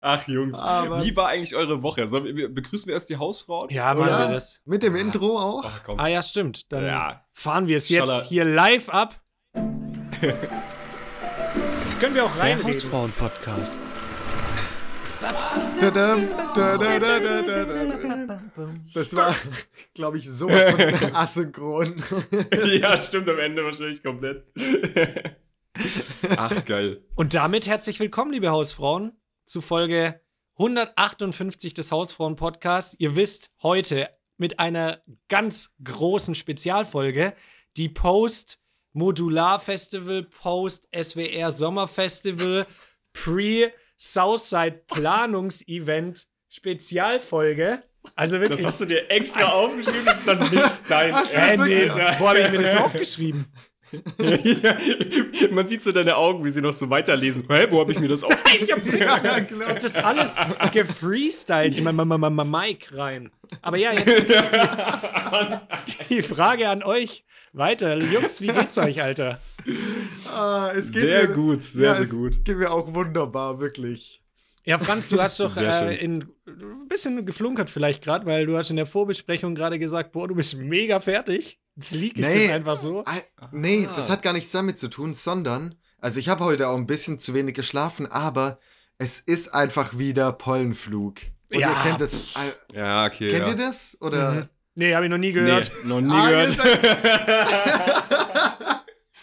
Ach Jungs, Aber- wie war eigentlich eure Woche? Wir, begrüßen wir erst die Hausfrauen? Ja, machen Ja, wir das. Mit dem Intro auch. Ach komm. Ah ja, stimmt. Dann Ja. fahren wir es jetzt Schaller. hier live ab. Jetzt können wir auch Der reinreden. Hausfrauen-Podcast. Das war, glaube ich, sowas von asynchron. ja, stimmt am Ende wahrscheinlich komplett. Ach, geil. Und damit herzlich willkommen, liebe Hausfrauen, zu Folge 158 des Hausfrauen-Podcasts. Ihr wisst, heute mit einer ganz großen Spezialfolge, die Post-Modular-Festival, Post-SWR-Sommerfestival, Pre-Southside Planungsevent Spezialfolge. Also wirklich. Das hast du dir extra aufgeschrieben, das ist dann nicht dein du äh, nee, wo habe ich mir das aufgeschrieben? Ja, man sieht so deine Augen, wie sie noch so weiterlesen. Hä, wo habe ich mir das aufgeschrieben? ja, genau. Das alles gefreestylt in mein Ma- Ma- Ma- Mic rein. Aber ja, jetzt die Frage an euch weiter. Jungs, wie geht's euch, Alter? Ah, es geht Sehr mir, gut, sehr, ja, sehr es gut. Geht mir auch wunderbar, wirklich. Ja, Franz, du hast doch äh, in, ein bisschen geflunkert vielleicht gerade, weil du hast in der Vorbesprechung gerade gesagt, boah, du bist mega fertig. Jetzt lieg ich Nee. das einfach so. Ah, nee, Ah. das hat gar nichts damit zu tun, sondern, also ich habe heute auch ein bisschen zu wenig geschlafen, aber es ist einfach wieder Pollenflug. Und Ja. ihr kennt das. äh, Ja, okay. kennt ja. ihr das? Oder? Mhm. Nee, habe ich noch nie Nee, gehört. noch nie Ah, gehört.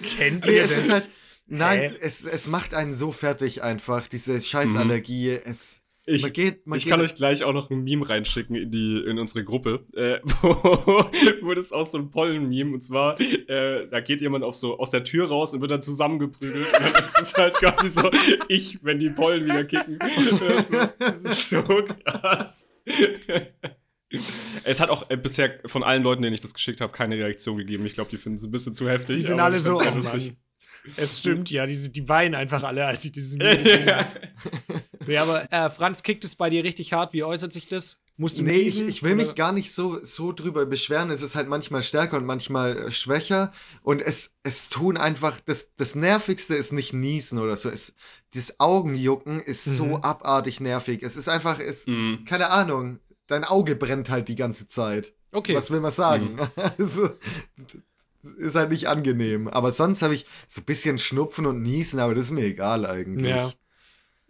Kennt Nee, ihr es das? ist halt. Nein, Hä? es, es macht einen so fertig einfach, diese Scheißallergie. Es, Ich, man geht, man ich geht, kann euch gleich auch noch ein Meme reinschicken in, die, in unsere Gruppe, äh, wo, wo das auch so ein Pollen-Meme und zwar, äh, da geht jemand auf so aus der Tür raus und wird dann zusammengeprügelt und dann ist es halt quasi so, ich, wenn die Pollen wieder kicken. Das ist so, das ist so krass. Es hat auch äh, bisher von allen Leuten, denen ich das geschickt habe, keine Reaktion gegeben. Ich glaube, die finden es ein bisschen zu heftig. Die sind alle so, oh Mann. Es stimmt, ja, die, die weinen einfach alle, als ich gesehen ja. aber äh, Franz, kickt es bei dir richtig hart? Wie äußert sich das? Musst du Nee, ich, niesen, ich will mich gar nicht so, so drüber beschweren. Es ist halt manchmal stärker und manchmal äh, schwächer. Und es, es tun einfach, das, das Nervigste ist nicht niesen oder so. Es, das Augenjucken ist so Mhm. abartig nervig. Es ist einfach, es, Mhm. keine Ahnung, dein Auge brennt halt die ganze Zeit. Okay. Was will man sagen? Mhm. Also, ist halt nicht angenehm. Aber sonst habe ich so ein bisschen Schnupfen und Niesen, aber das ist mir egal eigentlich. Ja.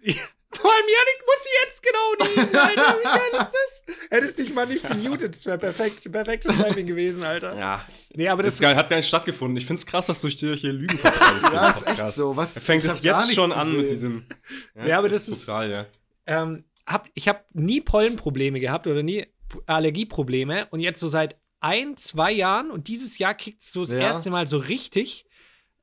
Vor allem, Janik muss jetzt genau niesen, Alter. Wie geil ist das? Hättest dich mal nicht gemutet, das wäre perfekt, perfektes Timing gewesen, Alter. Ja, Nee, aber das das, ist geil, hat gar nicht stattgefunden. Ich finde es krass, dass du dir hier Lügen verbreitest. Ja, ist echt so. Was, Er fängt es jetzt schon an mit diesem. Ja, aber echt das ist- brutal, ja. ähm, hab, ich habe nie Pollenprobleme gehabt oder nie Allergieprobleme und jetzt so seit ein, zwei Jahren und dieses Jahr kickt es so das Ja. erste Mal so richtig.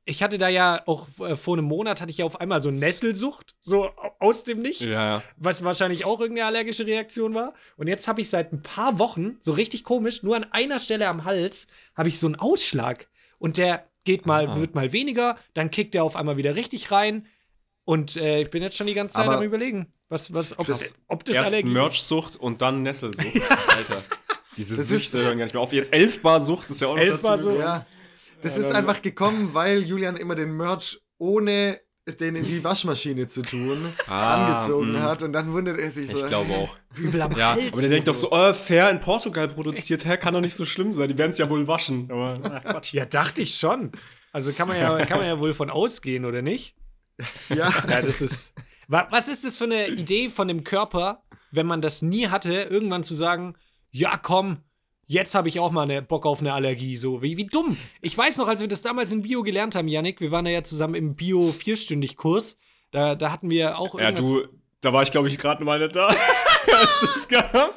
Ich hatte da ja auch äh, vor einem Monat hatte ich ja auf einmal so Nesselsucht, so au- aus dem Nichts. Ja, was wahrscheinlich auch irgendeine allergische Reaktion war. Und jetzt habe ich seit ein paar Wochen, so richtig komisch, nur an einer Stelle am Hals, habe ich so einen Ausschlag. Und der geht mal, Ah. wird mal weniger, dann kickt der auf einmal wieder richtig rein. Und äh, ich bin jetzt schon die ganze Zeit Aber am überlegen, was, was, ob das- ob das Erst Allergie ist. Merch-Sucht und dann Nesselsucht. Alter. Diese Das Süchte ist- hören gar nicht mehr auf. Jetzt Elfbar-Sucht ist ja auch noch Elfbar dazu. so. Ja. Das Ja, ist einfach gekommen, weil Julian immer den Merch ohne den in die Waschmaschine zu tun Ah, angezogen mh. hat und dann wundert er sich so. Ich glaube auch. Übel am Ja, Hals. aber der denkt doch so, oh, fair in Portugal produziert, hä, kann doch nicht so schlimm sein. Die werden es ja wohl waschen. Aber na, Quatsch. Ja, dachte ich schon. Also kann man ja, kann man ja wohl von ausgehen, oder nicht? Ja, Ja, das ist. Wa- Was ist das für eine Idee von dem Körper, wenn man das nie hatte, irgendwann zu sagen, ja, komm, jetzt habe ich auch mal eine Bock auf eine Allergie. So, wie, wie dumm. Ich weiß noch, als wir das damals in Bio gelernt haben, Yannick, wir waren da ja zusammen im Bio-Vierstündig-Kurs. Da, da hatten wir auch Ja, irgendwas. du, da war ich, glaube ich, gerade mal nicht da. Als du es gab.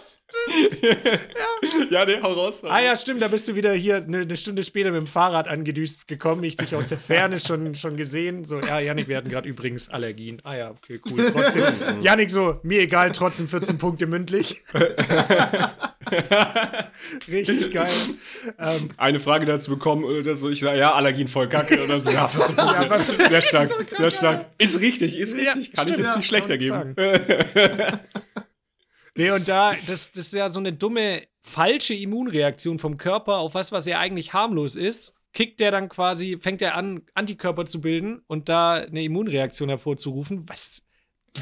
ja. nee, hau raus. Ah ja, stimmt, da bist du wieder hier eine, eine Stunde später mit dem Fahrrad angedüst gekommen. Ich dich aus der Ferne schon, schon gesehen. So, ja, Yannick, wir hatten gerade übrigens Allergien. Ah ja, okay, cool. Trotzdem, Yannick so, mir egal, trotzdem 14 Punkte mündlich. Richtig geil. Ähm, Eine Frage dazu bekommen oder so. Ich sage, ja, Allergien voll kacke. Und dann so, ja, 14 Punkte. Ja, sehr stark, sehr stark. Ist richtig, ist Ja, richtig. Kann stimmt, ich jetzt ja, nicht schlechter geben. Nee, und da, das, das ist ja so eine dumme, falsche Immunreaktion vom Körper auf was, was ja eigentlich harmlos ist. Kickt der dann quasi, fängt er an, Antikörper zu bilden und da eine Immunreaktion hervorzurufen, was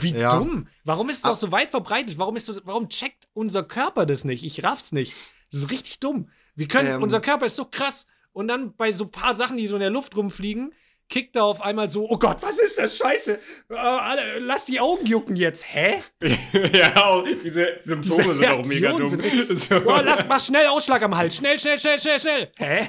Wie Ja. dumm. Warum ist es auch so weit verbreitet? Warum, ist so, warum checkt unser Körper das nicht? Ich raff's nicht. Das ist richtig dumm. Wir können, Ähm. unser Körper ist so krass. Und dann bei so paar Sachen, die so in der Luft rumfliegen, kickt er auf einmal so, oh Gott, was ist das? Scheiße. Äh, alle, lass die Augen jucken jetzt. Hä? ja, auch diese Symptome Diese sind auch mega dumm. sind So. Oh, lass mal schnell Ausschlag am Hals. Schnell, schnell, schnell, schnell, schnell. Hä?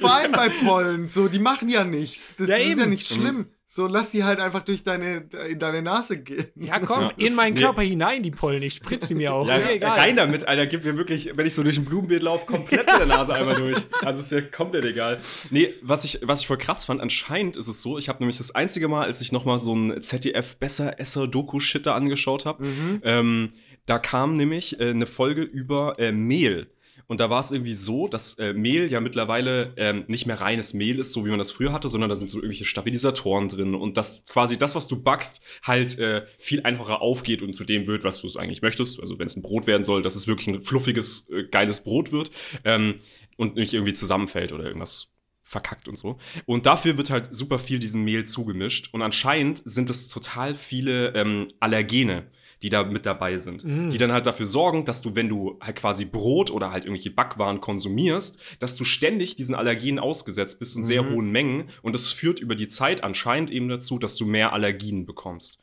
Vor allem bei Pollen, so, die machen ja nichts. Das, Ja, ist ja eben. nicht schlimm. So, lass die halt einfach durch deine, in deine Nase gehen. Ja, komm, Ja. in meinen Nee. Körper hinein, die Pollen. Ich spritze sie mir auch. Ja, Mir egal. rein damit, Alter. Gib mir wirklich, wenn ich so durch ein Blumenbeet laufe, komplett mit der Nase einmal durch. Also ist ja komplett egal. Nee, was ich, was ich voll krass fand, anscheinend ist es so, ich habe nämlich das einzige Mal, als ich nochmal so ein ZDF-Besser-Esser-Doku-Shitter angeschaut habe, Mhm. ähm, da kam nämlich äh, eine Folge über äh, Mehl. Und da war es irgendwie so, dass äh, Mehl ja mittlerweile ähm, nicht mehr reines Mehl ist, so wie man das früher hatte, sondern da sind so irgendwelche Stabilisatoren drin und dass quasi das, was du backst, halt äh, viel einfacher aufgeht und zu dem wird, was du es eigentlich möchtest. Also wenn es ein Brot werden soll, dass es wirklich ein fluffiges, äh, geiles Brot wird ähm, und nicht irgendwie zusammenfällt oder irgendwas verkackt und so. Und dafür wird halt super viel diesem Mehl zugemischt. Und anscheinend sind es total viele ähm, Allergene, die da mit dabei sind. Mhm. Die dann halt dafür sorgen, dass du, wenn du halt quasi Brot oder halt irgendwelche Backwaren konsumierst, dass du ständig diesen Allergenen ausgesetzt bist in sehr Mhm. hohen Mengen. Und das führt über die Zeit anscheinend eben dazu, dass du mehr Allergien bekommst.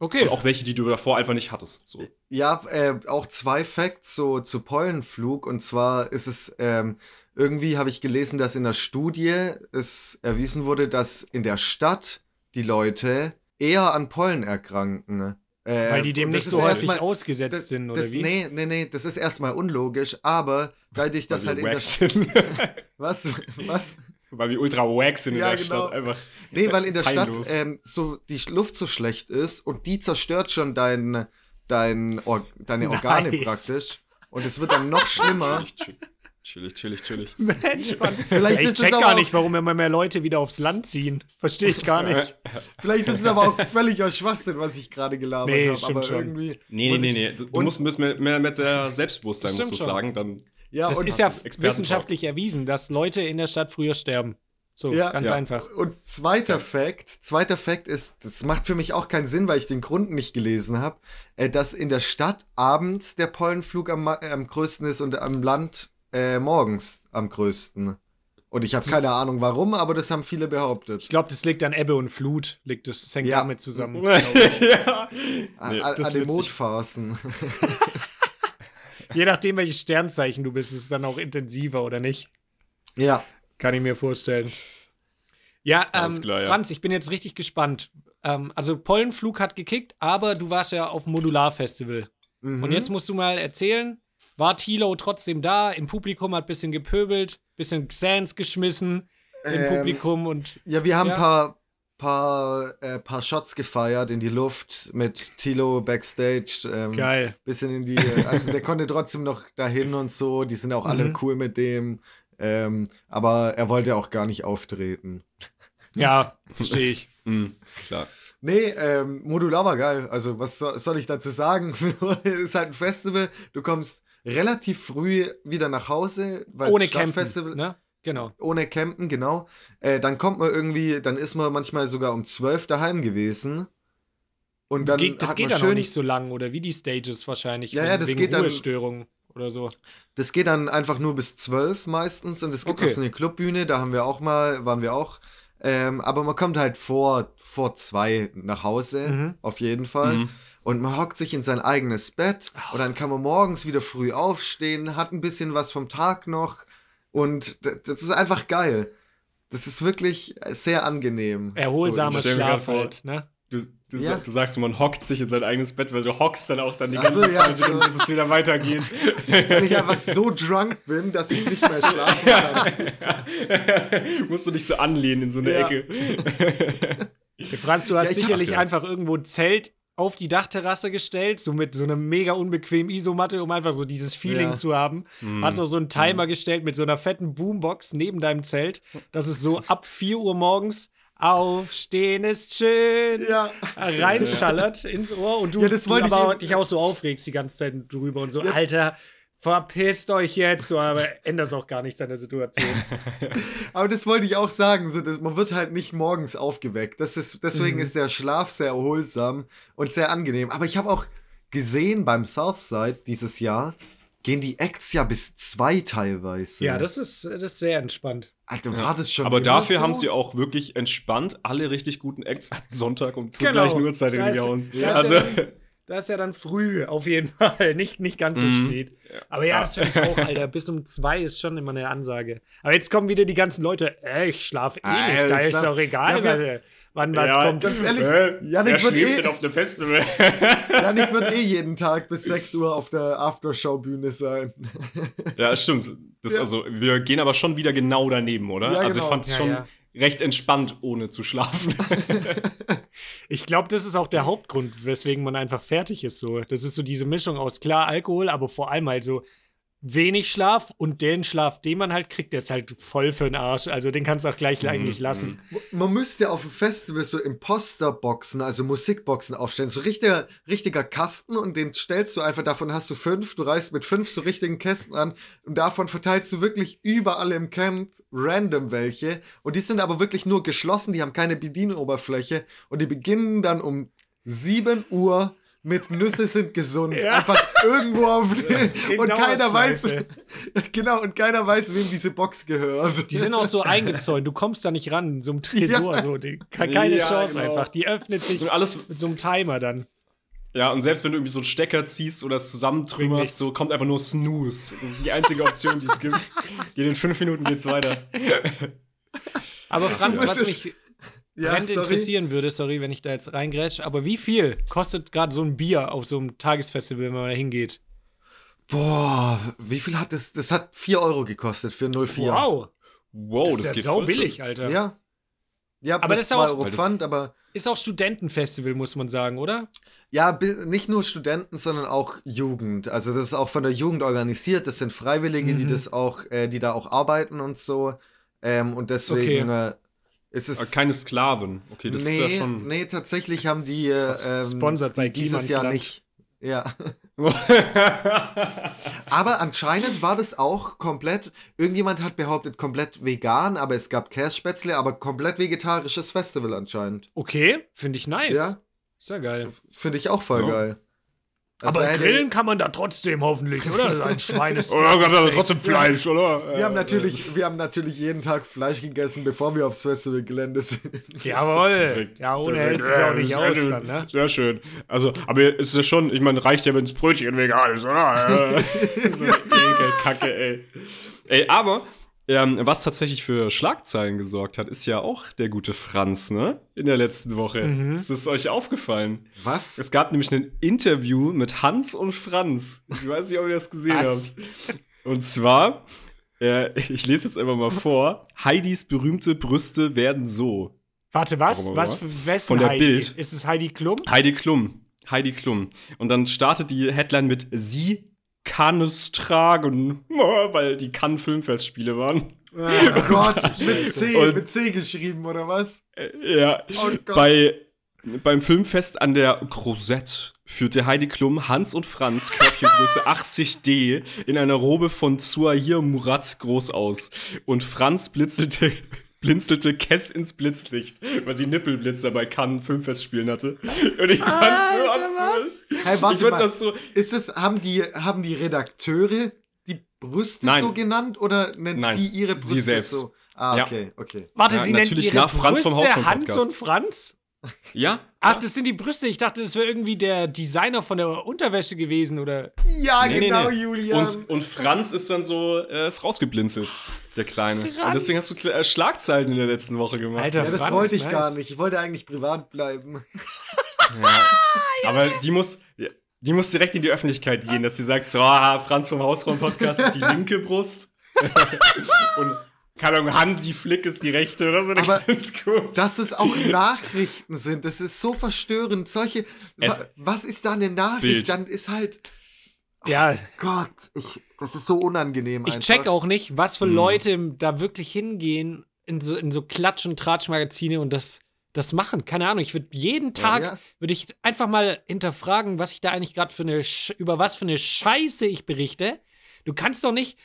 Okay. Und auch welche, die du davor einfach nicht hattest. So. Ja, äh, auch zwei Facts so zu Pollenflug. Und zwar ist es, ähm, irgendwie habe ich gelesen, dass in der Studie es erwiesen wurde, dass in der Stadt die Leute eher an Pollen erkranken. Äh, Weil die dem nicht das so ist häufig erstmal- ausgesetzt das, sind, oder das, wie? Nee, nee, nee, das ist erstmal unlogisch, aber dadurch, dass Weil halt in der Stadt. Was? Was? Weil wir ultra wack sind in Ja, der genau. Stadt. Einfach. Nee, weil in der Peinlos. Stadt ähm, so die Luft so schlecht ist und die zerstört schon dein, dein Or deine Organe Nice. praktisch. Und es wird dann noch schlimmer. Chillig, chillig, chillig. Entspannt. Vielleicht ich ist check aber gar nicht, warum immer mehr Leute wieder aufs Land ziehen. Verstehe ich gar nicht. Vielleicht ist es aber auch völlig aus Schwachsinn, was ich gerade gelabert Nee, habe. Aber schon. irgendwie. Nee, nee, nee, nee. Du, musst ein bisschen mehr, mehr mit der Selbstbewusstsein, musst du schon. sagen. Dann Ja, Das und, ist ja wissenschaftlich erwiesen, dass Leute in der Stadt früher sterben. So, Ja. ganz Ja. einfach. und zweiter Fact, zweiter Fact ist, das macht für mich auch keinen Sinn, weil ich den Grund nicht gelesen habe, äh, dass in der Stadt abends der Pollenflug am, äh, am größten ist und am Land äh, morgens am größten. Und ich habe keine Ahnung warum, aber das haben viele behauptet. Ich glaube, das liegt an Ebbe und Flut. Liegt das, das hängt Ja. damit zusammen. ja. An, Nee, an, das an den Mondphasen. Je nachdem, welches Sternzeichen du bist, ist es dann auch intensiver oder nicht. ja. Kann ich mir vorstellen. Ja, ähm, klar, ja. Franz, ich bin jetzt richtig gespannt. Ähm, also Pollenflug hat gekickt, aber du warst ja auf dem Modular-Festival. Mhm. Und jetzt musst du mal erzählen, war Tilo trotzdem da? Im Publikum hat ein bisschen gepöbelt, bisschen Xans geschmissen im Ähm, Publikum und Ja, wir haben Ja. ein paar, paar, äh, paar Shots gefeiert in die Luft mit Tilo backstage. Ähm, geil. Bisschen in die, also der konnte trotzdem noch dahin und so. Die sind auch alle Mhm. cool mit dem. Ähm, aber er wollte auch gar nicht auftreten. Ja, verstehe ich. Mhm, klar. Nee, ähm, Modular war geil. Also, was so, soll ich dazu sagen? ist halt ein Festival. Du kommst relativ früh wieder nach Hause, weil Ohne es Campen, Stadtfestival ne? Genau. ohne Campen, genau. Äh, dann kommt man irgendwie, dann ist man manchmal sogar um 12 daheim gewesen. Und dann Ge das hat geht man dann schön, auch nicht so lang, oder wie die Stages wahrscheinlich. Ja, ja, wegen- das wegen geht dann- Ruhestörungen oder so. Das geht dann einfach nur bis 12 meistens und es gibt Okay. noch so eine Clubbühne, da haben wir auch mal, waren wir auch. Ähm, aber man kommt halt vor, vor zwei nach Hause, Mhm. auf jeden Fall. Mhm. Und man hockt sich in sein eigenes Bett und dann kann man morgens wieder früh aufstehen, hat ein bisschen was vom Tag noch und das ist einfach geil. Das ist wirklich sehr angenehm. Erholsamer So, Schlaf halt, ne? Du, du, Ja. sag, du sagst, man hockt sich in sein eigenes Bett, weil du hockst dann auch dann die Ach ganze so, ja, Zeit, so. bis es wieder weitergeht. wenn ich einfach so drunk bin, dass ich nicht mehr schlafen kann. Musst du dich so anlehnen in so eine Ja. Ecke. Franz, du hast Ja, ich hab- sicherlich ja. einfach irgendwo ein Zelt auf die Dachterrasse gestellt, so mit so einer mega unbequemen Isomatte, um einfach so dieses Feeling Ja. zu haben. Hm. Hast auch so einen Timer gestellt mit so einer fetten Boombox neben deinem Zelt, dass es so ab 4 Uhr morgens aufstehen ist schön Ja. reinschallert ins Ohr und du, Ja, das du aber dich auch so aufregst die ganze Zeit drüber und so, Ja. Alter, Verpisst euch jetzt, du, aber änderst auch gar nichts an der Situation. Aber das wollte ich auch sagen, so, dass man wird halt nicht morgens aufgeweckt. Das ist, deswegen Mhm. ist der Schlaf sehr erholsam und sehr angenehm. Aber ich habe auch gesehen beim Southside dieses Jahr, gehen die Acts ja bis zwei teilweise. ja, das ist, das ist sehr entspannt. Alter, war das schon Aber dafür so? haben sie auch wirklich entspannt alle richtig guten Acts an Sonntag um zur Genau. gleichen Uhrzeit hingehauen. ist Also, ja Das ist ja dann früh, auf jeden Fall. Nicht, nicht ganz so Mhm. spät. Aber ja, das finde ich auch, Alter. Bis um zwei ist schon immer eine Ansage. Aber jetzt kommen wieder die ganzen Leute. Äh, ich schlafe eh Ah, nicht. Da ich ist schlaf- doch egal, Ja, was, wann was Ja, kommt. Ganz ehrlich, äh, Janik wer wird schläft eh- denn auf dem Festival? Janik wird eh jeden Tag bis 6 Uhr auf der Aftershow-Bühne sein. ja, stimmt. Das, Ja. Also, wir gehen aber schon wieder genau daneben, oder? Ja, also, ich genau. fand es Ja, schon ja. Recht entspannt, ohne zu schlafen. Ich glaube, das ist auch der Hauptgrund, weswegen man einfach fertig ist. So. Das ist so diese Mischung aus klar Alkohol, aber vor allem halt so wenig Schlaf und den Schlaf, den man halt kriegt, der ist halt voll für den Arsch. Also den kannst du auch gleich Mhm, eigentlich lassen. Man müsste auf dem Festival so Imposterboxen, also Musikboxen aufstellen. So richtiger, richtiger Kasten und den stellst du einfach, davon hast du fünf, du reist mit fünf so richtigen Kästen an und davon verteilst du wirklich überall im Camp random welche. Und die sind aber wirklich nur geschlossen, die haben keine Bedienoberfläche und die beginnen dann um 7 Uhr mit Nüsse sind gesund. Ja. Einfach irgendwo auf In und keiner weiß, genau, und keiner weiß, wem diese Box gehört. Die sind auch so eingezäunt, du kommst da nicht ran, so ein Tresor, Ja. so, die, ke- keine Ja, Chance genau. einfach. Die öffnet sich Und alles, mit so einem Timer dann. ja, und selbst wenn du irgendwie so einen Stecker ziehst oder es zusammentrümmerst, so kommt einfach nur Snooze. Das ist die einzige Option, die es gibt. Geht in fünf Minuten geht's weiter. Aber Franz, was ist- mich Ja, brennend sorry. interessieren würde, sorry, wenn ich da jetzt reingrätsch, aber wie viel kostet gerade so ein Bier auf so einem Tagesfestival, wenn man da hingeht? Boah, wie viel hat das? Das hat 4 Euro gekostet für 04. Wow, Wow, das, das, ist ja geht sau billig, Alter. Ja. Ja, Aber plus das ist 2 auch- Euro Pfand, aber Ist auch Studentenfestival, muss man sagen, oder? ja, nicht nur Studenten, sondern auch Jugend. Also das ist auch von der Jugend organisiert. Das sind Freiwillige, die Mhm. das auch, äh, die da auch arbeiten und so. Ähm, und deswegen äh, ist es Aber keine Sklaven. Okay, das nee, ist ja schon. nee, tatsächlich haben die äh, ähm, Sponsored bei dieses. Jahr nicht. Ja. Aber anscheinend war das auch komplett, irgendjemand hat behauptet, komplett vegan, aber es gab Kässpätzle, aber komplett vegetarisches Festival anscheinend. Okay, finde ich nice. Ja. Ist ja geil. Finde ich auch voll Ja. geil. Also Aber grillen kann man da trotzdem hoffentlich, oder? Ein Schweines. Oder gab es trotzdem Fleisch, oder? Wir haben, natürlich, wir haben natürlich jeden Tag Fleisch gegessen, bevor wir aufs Festivalgelände sind. Jawohl. Ja, ohne hältst du es ja auch nicht aus sehr dann, ne? Sehr schön. Also, aber ist ja schon, ich meine, reicht ja, wenn das Brötchen vegan ist, oder? Äh, so eine Ekelkacke, ey. Ey, aber, ähm, was tatsächlich für Schlagzeilen gesorgt hat, ist ja auch der gute Franz, ne? In der letzten Woche. Mhm. Ist das euch aufgefallen? Was? Es gab nämlich ein Interview mit Hans und Franz. Ich weiß nicht, ob ihr das gesehen Was? habt. Und zwar, äh, ich lese jetzt einfach mal vor: Heidis berühmte Brüste werden so. Warte, was? Warum, Was für wessen Von der Heidi? Bild. Ist es Heidi Klum? Heidi Klum. Heidi Klum. Und dann startet die Headline mit Sie kann es tragen, weil die Cannes Filmfestspiele waren. Oh Gott, mit. C, Und- mit C geschrieben, oder was? Äh, Ja. Oh. Bei, beim Filmfest an der Crozette führte Heidi Klum Hans und Franz Körbchengröße 80D in einer Robe von Zuahir Murat groß aus. Und Franz blitzelte, blinzelte Kess ins Blitzlicht, weil sie Nippelblitzer bei Cannes Filmfestspielen hatte. Und ich fand's so absurd. Hey, Ich warte fand's mal. auch so, Ist es, haben die, haben die Redakteure die Brüste Nein. so genannt oder nennt Nein, sie ihre Brüste sie selbst. so? Ah, Ja. okay, okay. Warte, Ja, sie nennt natürlich ihre nach Franz vom Brüste Hans und Franz? Ja? Ach, das sind die Brüste. Ich dachte, das wäre irgendwie der Designer von der Unterwäsche gewesen oder. Ja, Nee, nee, genau, nee. Julian. Und, und Franz ist dann so, äh, ist rausgeblinzelt, der Kleine. Und Franz. deswegen hast du äh, Schlagzeilen in der letzten Woche gemacht. Alter, ja, das Franz, wollte ich nice. gar nicht. Ich wollte eigentlich privat bleiben. Ja. Aber die muss, die muss direkt in die Öffentlichkeit gehen, dass sie sagt, so, ah, Franz vom Hausraum-Podcast ist die linke Brust. Und, keine Ahnung, Hansi Flick ist die rechte oder so. Aber- ganz cool. Dass es auch Nachrichten sind, das ist so verstörend. Solche. Es- wa, was ist da eine Nachricht? Bild. Dann ist halt. Ja, Gott, ich, das ist so unangenehm. ich einfach. check auch nicht, was für Mhm. Leute da wirklich hingehen in so, in so Klatsch- und Tratschmagazine und das, das machen. Keine Ahnung, ich würde jeden Tag, ja. würde ich einfach mal hinterfragen, was ich da eigentlich gerade für eine, Sch über was für eine Scheiße ich berichte. Du kannst doch nicht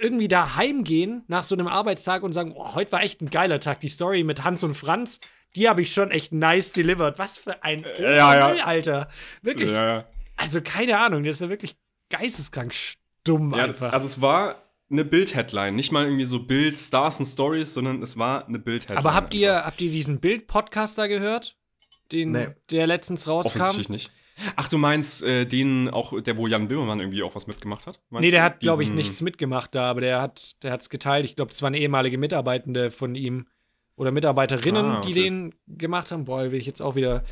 irgendwie da heimgehen nach so einem Arbeitstag und sagen, oh, heute war echt ein geiler Tag. Die Story mit Hans und Franz, die habe ich schon echt nice delivered. Was für ein Äh, ja, ja. Alter. Wirklich. Ja, ja. Also keine Ahnung, das ist ja wirklich geisteskrank dumm Ja, einfach. also es war eine Bild-Headline, nicht mal irgendwie so Bild, Stars und Stories, sondern es war eine Bild-Headline. Aber habt ihr, einfach. habt ihr diesen Bild-Podcast da gehört? Den, Nee. der letztens rauskam? Offensichtlich nicht. Ach, du meinst äh, den auch, der wo Jan Böhmermann irgendwie auch was mitgemacht hat? Meinst Nee, der du? hat, glaube ich, nichts mitgemacht da, aber der hat der hat's geteilt. Ich glaube, es waren ehemalige Mitarbeitende von ihm oder Mitarbeiterinnen, Ah, die okay. den gemacht haben. Boah, will ich jetzt auch wieder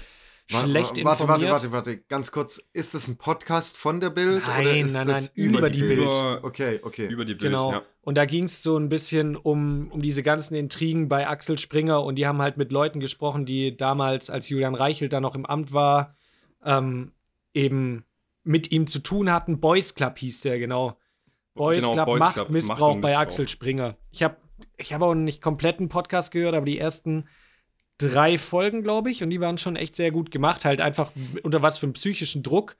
schlecht wa- warte, informiert. warte, warte, warte, ganz kurz. Ist das ein Podcast von der Bild? Nein, oder ist nein, das nein, über die Bild. Über, Okay, okay. über die Bild, Genau. ja. Und da ging es so ein bisschen um, um diese ganzen Intrigen bei Axel Springer und die haben halt mit Leuten gesprochen, die damals, als Julian Reichelt da noch im Amt war, ähm, eben mit ihm zu tun hatten. Boys Club hieß der, genau. Boys Genau, Club, Boys Macht, Club, Missbrauch Macht bei. Axel Springer. Ich habe ich hab auch nicht kompletten Podcast gehört, aber die ersten drei Folgen, glaube ich, und die waren schon echt sehr gut gemacht. Halt einfach unter was für einem psychischen Druck.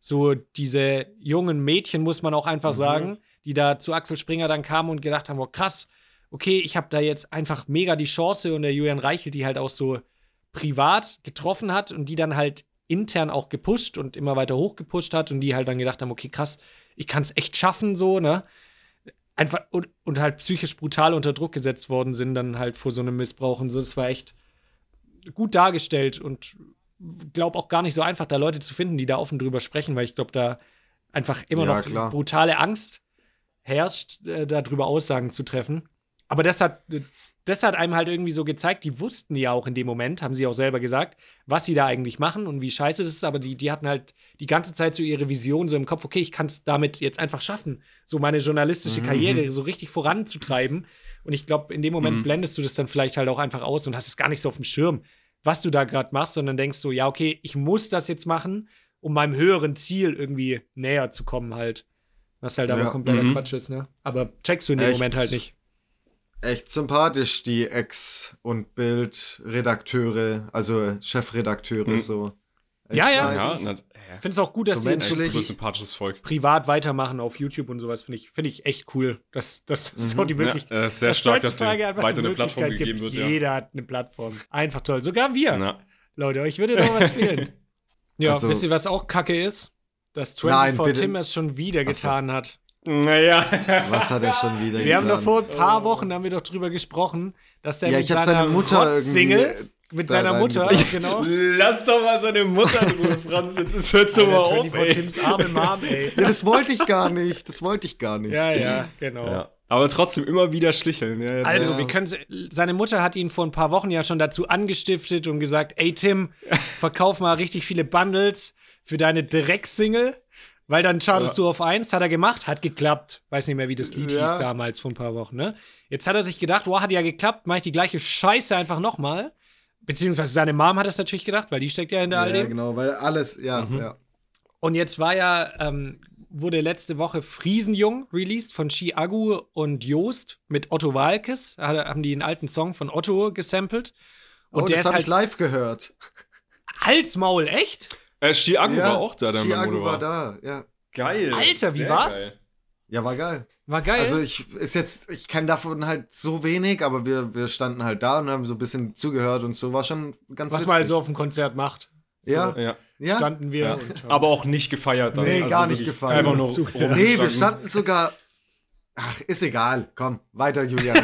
So diese jungen Mädchen, muss man auch einfach Mhm. sagen, die da zu Axel Springer dann kamen und gedacht haben, oh krass, okay, ich habe da jetzt einfach mega die Chance und der Julian Reichelt, die halt auch so privat getroffen hat und die dann halt intern auch gepusht und immer weiter hochgepusht hat und die halt dann gedacht haben, okay, krass, ich kann es echt schaffen, so, ne? Einfach und, und halt psychisch brutal unter Druck gesetzt worden sind, dann halt vor so einem Missbrauch und so. Das war echt gut dargestellt und glaube auch gar nicht so einfach, da Leute zu finden, die da offen drüber sprechen, weil ich glaube, da einfach immer Ja, noch klar. brutale Angst herrscht, äh, darüber Aussagen zu treffen. Aber das hat, das hat einem halt irgendwie so gezeigt, die wussten ja auch in dem Moment, haben sie auch selber gesagt, was sie da eigentlich machen und wie scheiße das ist, aber die, die hatten halt die ganze Zeit so ihre Vision so im Kopf, okay, ich kann es damit jetzt einfach schaffen, so meine journalistische Mhm. Karriere so richtig voranzutreiben. Und ich glaube, in dem Moment Mhm. blendest du das dann vielleicht halt auch einfach aus und hast es gar nicht so auf dem Schirm, was du da gerade machst, sondern denkst so, ja, okay, ich muss das jetzt machen, um meinem höheren Ziel irgendwie näher zu kommen halt. Was halt aber Ja. kompletter Mhm. Quatsch ist, ne? Aber checkst du in dem Echt? Moment halt nicht. Echt sympathisch, die Ex- und Bildredakteure, also Chefredakteure, Mhm. so. Ja, ja. nice. Ja, na, Ich finde es auch gut, dass So sie echt menschlich. Volk. privat weitermachen auf YouTube und sowas, finde ich, finde ich echt cool. Dass das Mhm. so die Möglichkeit Ja, äh, sehr dass stark, dass einfach weiter die eine Plattform Möglichkeit gegeben gibt. wird. Ja. Jeder hat eine Plattform. Einfach toll. Sogar wir. Ja. Leute, euch würde doch was fehlen. Ja, Also- wisst ihr, was auch kacke ist? Dass Nein, 24 bitte. Tim es schon wieder Ach so. getan hat. Naja. Was hat er schon wieder Wir haben doch getan? vor ein paar Wochen haben wir doch drüber gesprochen, dass der ja, mit ich habe seiner seine Mutter irgendwie mit seiner Mutter, genau. Lass doch mal seine Mutter in Ruhe, Franz. Jetzt ist hört's doch mal auf, 24 ey. Tims arme Mom, ey. Ja, das wollte ich gar nicht. Das wollte ich gar nicht. Ja, ja, genau. Ja. Aber trotzdem immer wieder sticheln. Ja, Also, Ja. wir können seine Mutter hat ihn vor ein paar Wochen ja schon dazu angestiftet und gesagt, ey Tim, verkauf mal richtig viele Bundles für deine Drecksingle, weil dann chartest Ja. du auf eins, hat er gemacht, hat geklappt. Weiß nicht mehr, wie das Lied Ja. hieß damals vor ein paar Wochen, ne? Jetzt hat er sich gedacht, wow, hat ja geklappt, mach ich die gleiche Scheiße einfach nochmal. Beziehungsweise seine Mom hat es natürlich gedacht, weil die steckt ja hinter all Ja, genau, weil alles, ja, Mhm. ja. Und jetzt war ja, ähm, wurde letzte Woche Friesenjung released von Shi Agu und Joost mit Otto Walkes. Da haben die einen alten Song von Otto gesampelt. Und oh, der das ist habe ich halt live gehört. Halsmaul, echt? Äh, Chiago ja, war auch da, der Chiago Mamoru war da, ja. Geil. Alter, wie war's? geil. Ja, war geil. War geil. Also ich ist jetzt, ich kann davon halt so wenig, aber wir, wir standen halt da und haben so ein bisschen zugehört und so war schon ganz was witzig. man halt so auf dem Konzert macht. So Ja. Ja. ja? Standen wir. Ja. Und, Aber auch nicht gefeiert dann. Also Nee, gar nicht gefeiert. Einfach nur. Nee, wir standen sogar. Ach, ist egal. Komm, weiter, Julian.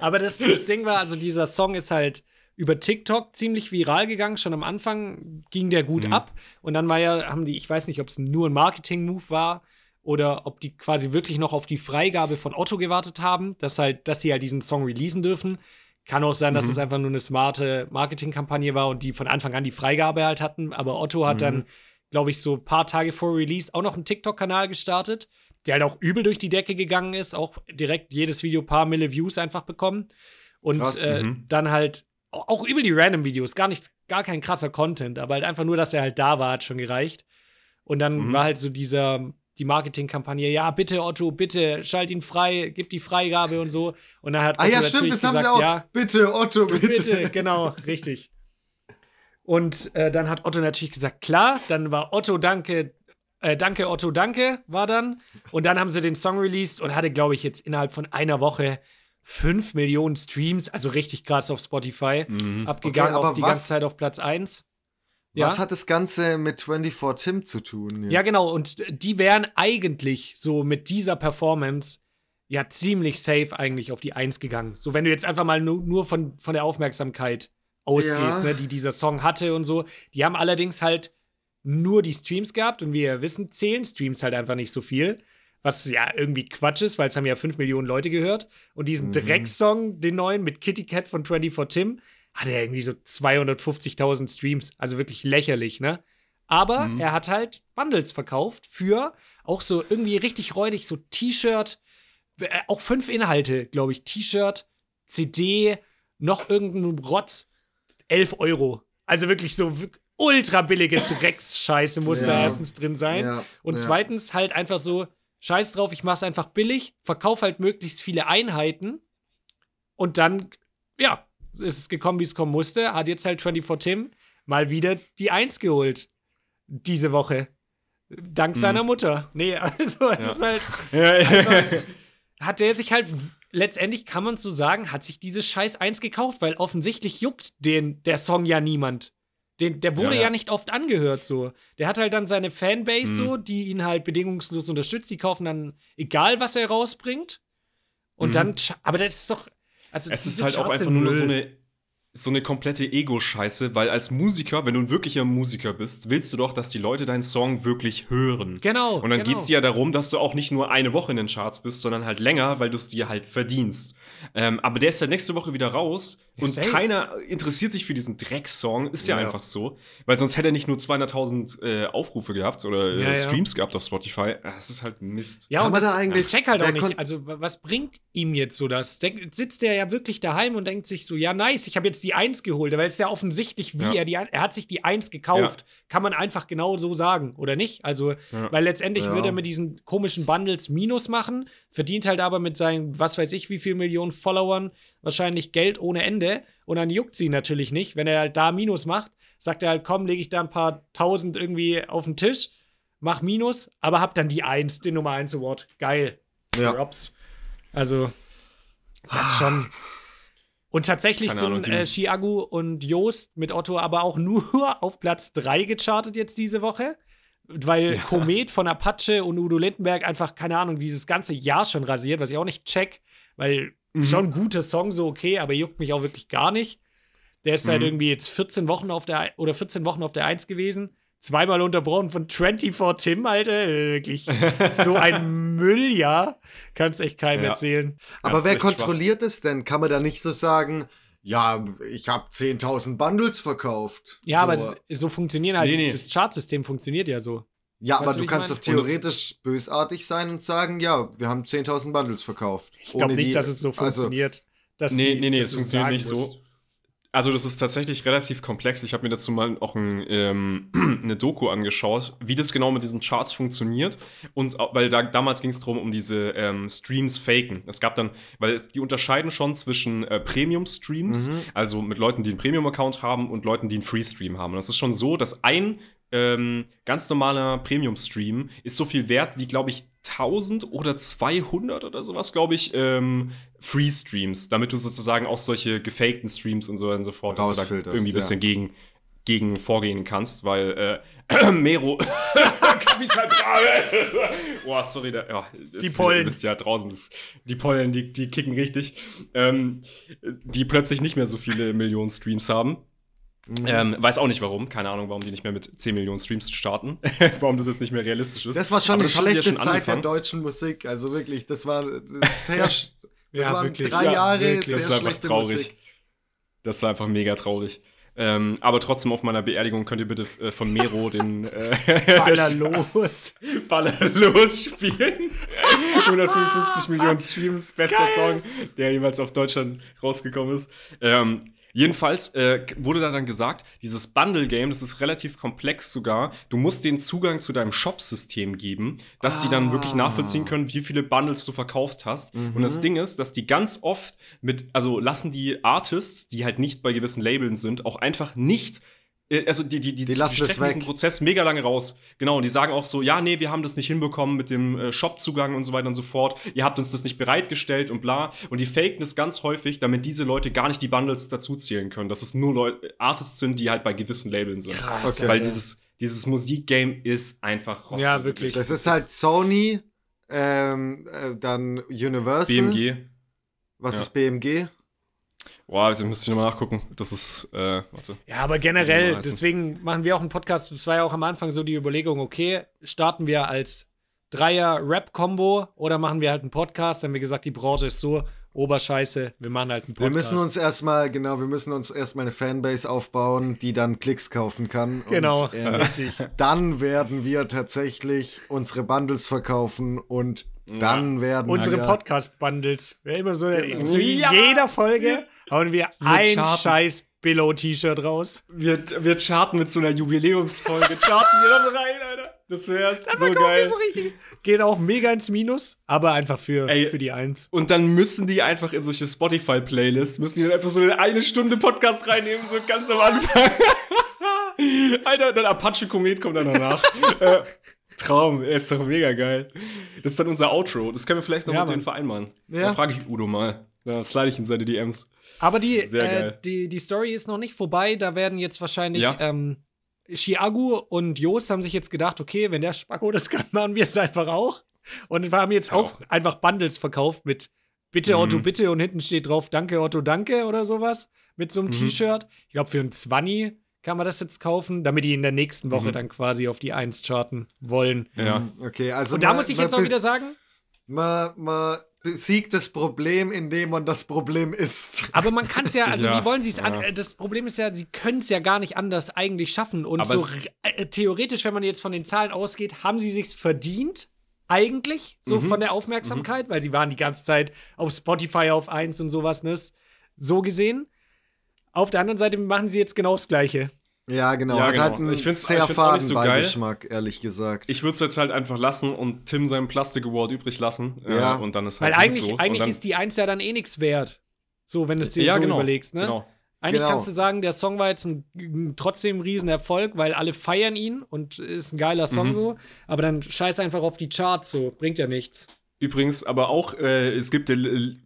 Aber das, das Ding war, also dieser Song ist halt über TikTok ziemlich viral gegangen. Schon am Anfang ging der gut Mhm. ab. Und dann war ja, haben die, ich weiß nicht, ob es nur ein Marketing-Move war oder ob die quasi wirklich noch auf die Freigabe von Otto gewartet haben, dass halt, dass sie halt diesen Song releasen dürfen. Kann auch sein, dass Mhm. es einfach nur eine smarte Marketingkampagne war und die von Anfang an die Freigabe halt hatten. Aber Otto hat Mhm. dann, glaube ich, so ein paar Tage vor Release auch noch einen TikTok-Kanal gestartet, der halt auch übel durch die Decke gegangen ist, auch direkt jedes Video paar Mille Views einfach bekommen. Und Krass, äh, mhm. dann halt auch übel die Random-Videos, gar nichts, gar kein krasser Content, aber halt einfach nur, dass er halt da war, hat schon gereicht. Und dann Mhm. war halt so dieser, die Marketingkampagne, ja, bitte Otto, bitte, schalt ihn frei, gib die Freigabe und so. Und dann hat ah Otto ja, stimmt, natürlich das haben gesagt, sie auch. ja, Bitte, Otto, bitte. bitte, genau, richtig. Und äh, dann hat Otto natürlich gesagt, klar, dann war Otto Danke äh, Danke Otto, danke war dann. Und dann haben sie den Song released und hatte, glaube ich, jetzt innerhalb von einer Woche 5 Millionen Streams, also richtig krass auf Spotify. Mhm. Abgegangen, Okay, aber auch die was- ganze Zeit auf Platz 1. Ja? Was hat das Ganze mit 24 Tim zu tun? Jetzt? Ja, genau. Und die wären eigentlich so mit dieser Performance ja ziemlich safe eigentlich auf die Eins gegangen. So, wenn du jetzt einfach mal nur, nur von, von der Aufmerksamkeit ausgehst, Ja. ne, die dieser Song hatte und so. Die haben allerdings halt nur die Streams gehabt und wie wir wissen, zählen Streams halt einfach nicht so viel. Was ja irgendwie Quatsch ist, weil es haben ja 5 Millionen Leute gehört. Und diesen Mhm. Drecksong, den neuen mit Kitty Cat von 24 Tim, hatte er irgendwie so 250.000 Streams. Also wirklich lächerlich, ne? Aber Mhm. er hat halt Bundles verkauft für auch so irgendwie richtig räudig, so T-Shirt, äh, auch fünf Inhalte, glaube ich. T-Shirt, CD, noch irgendein Rotz, 11 Euro. Also wirklich so ultra billige Drecksscheiße muss da Ja. erstens drin sein. Ja, Und ja. zweitens halt einfach so, scheiß drauf, ich mach's einfach billig, verkauf halt möglichst viele Einheiten und dann, ja, ist es gekommen, wie es kommen musste. Hat jetzt halt 24 Tim mal wieder die Eins geholt. Diese Woche. Dank Mhm. seiner Mutter. Nee, also es Ja. ist halt, hat der sich halt, letztendlich kann man so sagen, hat sich diese Scheiß Eins gekauft, weil offensichtlich juckt den, der Song ja niemand. Den, der wurde Ja, ja, ja. nicht oft angehört so. Der hat halt dann seine Fanbase Mhm. so, die ihn halt bedingungslos unterstützt. Die kaufen dann egal, was er rausbringt. Und Mhm. dann, aber das ist doch, also Es ist halt auch Charts einfach sind nur so eine, so eine komplette Ego-Scheiße, weil als Musiker, wenn du ein wirklicher Musiker bist, willst du doch, dass die Leute deinen Song wirklich hören. Genau. Und dann genau. geht's dir ja darum, dass du auch nicht nur eine Woche in den Charts bist, sondern halt länger, weil du es dir halt verdienst. Ähm, aber der ist ja nächste Woche wieder raus Ja, und safe. keiner interessiert sich für diesen Drecksong. Ist ja, Ja. einfach so. Weil sonst hätte er nicht nur 200.000 äh, Aufrufe gehabt oder äh, Ja, ja. Streams gehabt auf Spotify. Das ist halt Mist. Ja, Kann und das, da eigentlich- ich check halt auch nicht. Also, wa- was bringt ihm jetzt so das? Denk, sitzt der ja wirklich daheim und denkt sich so, ja, nice, ich habe jetzt die Eins geholt, weil es ist ja offensichtlich, wie Ja. er die er hat sich die Eins gekauft. Kann man einfach genau so sagen, oder nicht? Also, Ja. weil letztendlich Ja. wird er mit diesen komischen Bundles Minus machen, verdient halt aber mit seinen, was weiß ich, wie viel Millionen Followern wahrscheinlich Geld ohne Ende. Und dann juckt sie natürlich nicht, wenn er halt da Minus macht. Sagt er halt, komm, lege ich da ein paar tausend irgendwie auf den Tisch, mach Minus, aber hab dann die Eins, den Nummer 1 Award. Geil. Ja. Props. Also, das schon. Und tatsächlich Keine sind äh, Chiagu und Joost mit Otto aber auch nur auf Platz 3 gechartet jetzt diese Woche. Weil Komet von Apache und Udo Lindenberg einfach, keine Ahnung, dieses ganze Jahr schon rasiert, was ich auch nicht check, weil Mhm. schon ein guter Song, so okay, aber juckt mich auch wirklich gar nicht. Der ist seit Mhm. irgendwie jetzt 14 Wochen auf der oder 14 Wochen auf der 1 gewesen. Zweimal unterbrochen von 24 Tim, Alter. Wirklich so ein Müll, ja. Kannst echt keinem Ja. erzählen. Aber wer echt schwach. kontrolliert es denn? Kann man da nicht so sagen, ja, ich habe 10.000 Bundles verkauft? Ja, so. aber so funktionieren halt, Nee, nee. das Chartsystem funktioniert ja so. Ja, Weißt aber du, du kannst doch theoretisch bösartig sein und sagen, ja, wir haben 10.000 Bundles verkauft. Ich glaube Ohne nicht, die- dass es so also, funktioniert. dass Nee, die- nee, nee, es funktioniert sagen nicht so. Also, das ist tatsächlich relativ komplex. Ich habe mir dazu mal auch ein, ähm, eine Doku angeschaut, wie das genau mit diesen Charts funktioniert. Und weil da, damals ging es darum, um diese ähm, Streams faken. Es gab dann, weil es, die unterscheiden schon zwischen äh, Premium-Streams, Mhm. also mit Leuten, die einen Premium-Account haben und Leuten, die einen Free-Stream haben. Und das ist schon so, dass ein ähm, ganz normaler Premium-Stream ist so viel wert wie, glaube ich, 1000 oder 200 oder sowas, glaube ich, ähm, Free-Streams, damit du sozusagen auch solche gefakten Streams und so und so fort, dass du da irgendwie ein ja. bisschen gegen, gegen vorgehen kannst, weil äh, Mero Kapital Brave. Boah, sorry, da, ja, das- Die Pollen. Ihr wisst ja draußen, das, die Pollen, die, die kicken richtig, ähm, die plötzlich nicht mehr so viele Millionen Streams haben. Mhm. Ähm, weiß auch nicht warum. Keine Ahnung, warum die nicht mehr mit 10 Millionen Streams starten. warum das jetzt nicht mehr realistisch ist. Das war schon Aber eine ja schlechte schon Zeit der angefangen. deutschen Musik. Also wirklich, das war sehr, das Ja, waren wirklich. drei Ja, Jahre wirklich. sehr Das ist einfach schlechte traurig. Musik. Das war einfach mega traurig. Ähm, aber trotzdem auf meiner Beerdigung könnt ihr bitte äh, von Mero den äh, Baller los. Baller los spielen. 155 Millionen Streams, bester Song, der jemals auf Deutschland rausgekommen ist. Ähm, jedenfalls äh, wurde da dann gesagt, dieses Bundle-Game, das ist relativ komplex sogar. Du musst den Zugang zu deinem Shop-System geben, dass die dann wirklich Ah. nachvollziehen können, wie viele Bundles du verkauft hast. Und Mhm. das Ding ist, dass die ganz oft mit, also lassen die Artists, die halt nicht bei gewissen Labeln sind, auch einfach nicht also die, die, die, Die lassen das strecken diesen. Prozess mega lange raus. Genau, und die sagen auch so, ja, nee, wir haben das nicht hinbekommen mit dem äh, Shop-Zugang und so weiter und so fort. Ihr habt uns das nicht bereitgestellt und bla. Und die faken das ganz häufig, damit diese Leute gar nicht die Bundles dazu zählen können. Dass es nur Leute, Artists sind, die halt bei gewissen Labeln sind. Krass, Okay. Weil Alter. dieses, dieses Musikgame ist einfach rotzig. Ja, wirklich. Das ist halt Sony, ähm, äh, dann Universal. BMG. Was Ja. ist BMG? Boah, jetzt müsste ich nochmal nachgucken. Das ist, äh, warte. Ja, aber generell, also- deswegen machen wir auch einen Podcast. Es war ja auch am Anfang so die Überlegung, okay, starten wir als Dreier-Rap-Kombo oder machen wir halt einen Podcast? Dann haben wir gesagt, die Branche ist so oberscheiße, wir machen halt einen Wir Podcast. müssen uns erstmal, genau, wir müssen uns erstmal eine Fanbase aufbauen, die dann Klicks kaufen kann. Und, Genau, ähm, richtig. dann werden wir tatsächlich unsere Bundles verkaufen und dann werden Unsere wir Podcast-Bundles. Wir immer so Genau. zu jeder Folge hauen wir ein charten. scheiß Billow-T-Shirt raus. Wir, wir charten mit so einer Jubiläumsfolge, charten wir dann rein, Alter. Das wär's so geil. so richtig. Geht auch mega ins Minus, aber einfach für, Ey. für die Eins. Und dann müssen die einfach in solche Spotify-Playlists, müssen die dann einfach so eine, eine Stunde Podcast reinnehmen, so ganz am Anfang. Alter, dann Apache-Komet kommt dann danach. äh, Traum, er ist doch mega geil. Das ist dann unser Outro. Das können wir vielleicht noch Ja, mit Mann. denen vereinbaren. Ja. Da frage ich Udo mal. Da slide ich in seine DMs. Aber die, Sehr äh, geil. die, die Story ist noch nicht vorbei. Da werden jetzt wahrscheinlich Ja. ähm, Chiagu und Jost haben sich jetzt gedacht, okay, wenn der Spacko das kann, machen wir es einfach auch. Und wir haben jetzt auch auch. einfach Bundles verkauft mit Bitte Mhm. Otto, bitte und hinten steht drauf Danke Otto, danke oder sowas mit so einem Mhm. T-Shirt. Ich glaube, für ein 20 kann man das jetzt kaufen, damit die in der nächsten Woche Mhm. dann quasi auf die Eins charten wollen. Ja. Okay, also und da man- muss ich jetzt auch wieder sagen, Man, man besiegt das Problem, indem man das Problem ist. Aber man kann es ja, also Ja, wie wollen sie es an? ja. Das Problem ist ja, sie können es ja gar nicht anders eigentlich schaffen. Und Aber so äh, theoretisch, wenn man jetzt von den Zahlen ausgeht, haben sie sich's verdient. Eigentlich, so Mhm. von der Aufmerksamkeit, weil sie waren die ganze Zeit auf Spotify auf 1 und sowas, ne? So gesehen. Auf der anderen Seite machen sie jetzt genau das Gleiche. Ja, genau. Ja, Hat genau. halt einen Ich find's- sehr ich find's faden so geil. Beigeschmack, ehrlich gesagt. Ich würde es jetzt halt einfach lassen und Tim seinen Plastik Award übrig lassen. Ja. Äh, und dann ist Weil halt gut eigentlich, so. Eigentlich ist die 1 ja dann eh nichts wert. So, wenn du es dir ja, so genau, überlegst, ne? Genau. Eigentlich Genau. kannst du sagen, der Song war jetzt ein, ein trotzdem ein Riesenerfolg, weil alle feiern ihn und ist ein geiler Song Mhm. so. Aber dann scheiß einfach auf die Charts so. Bringt ja nichts. Übrigens, aber auch, äh, es gibt, äh,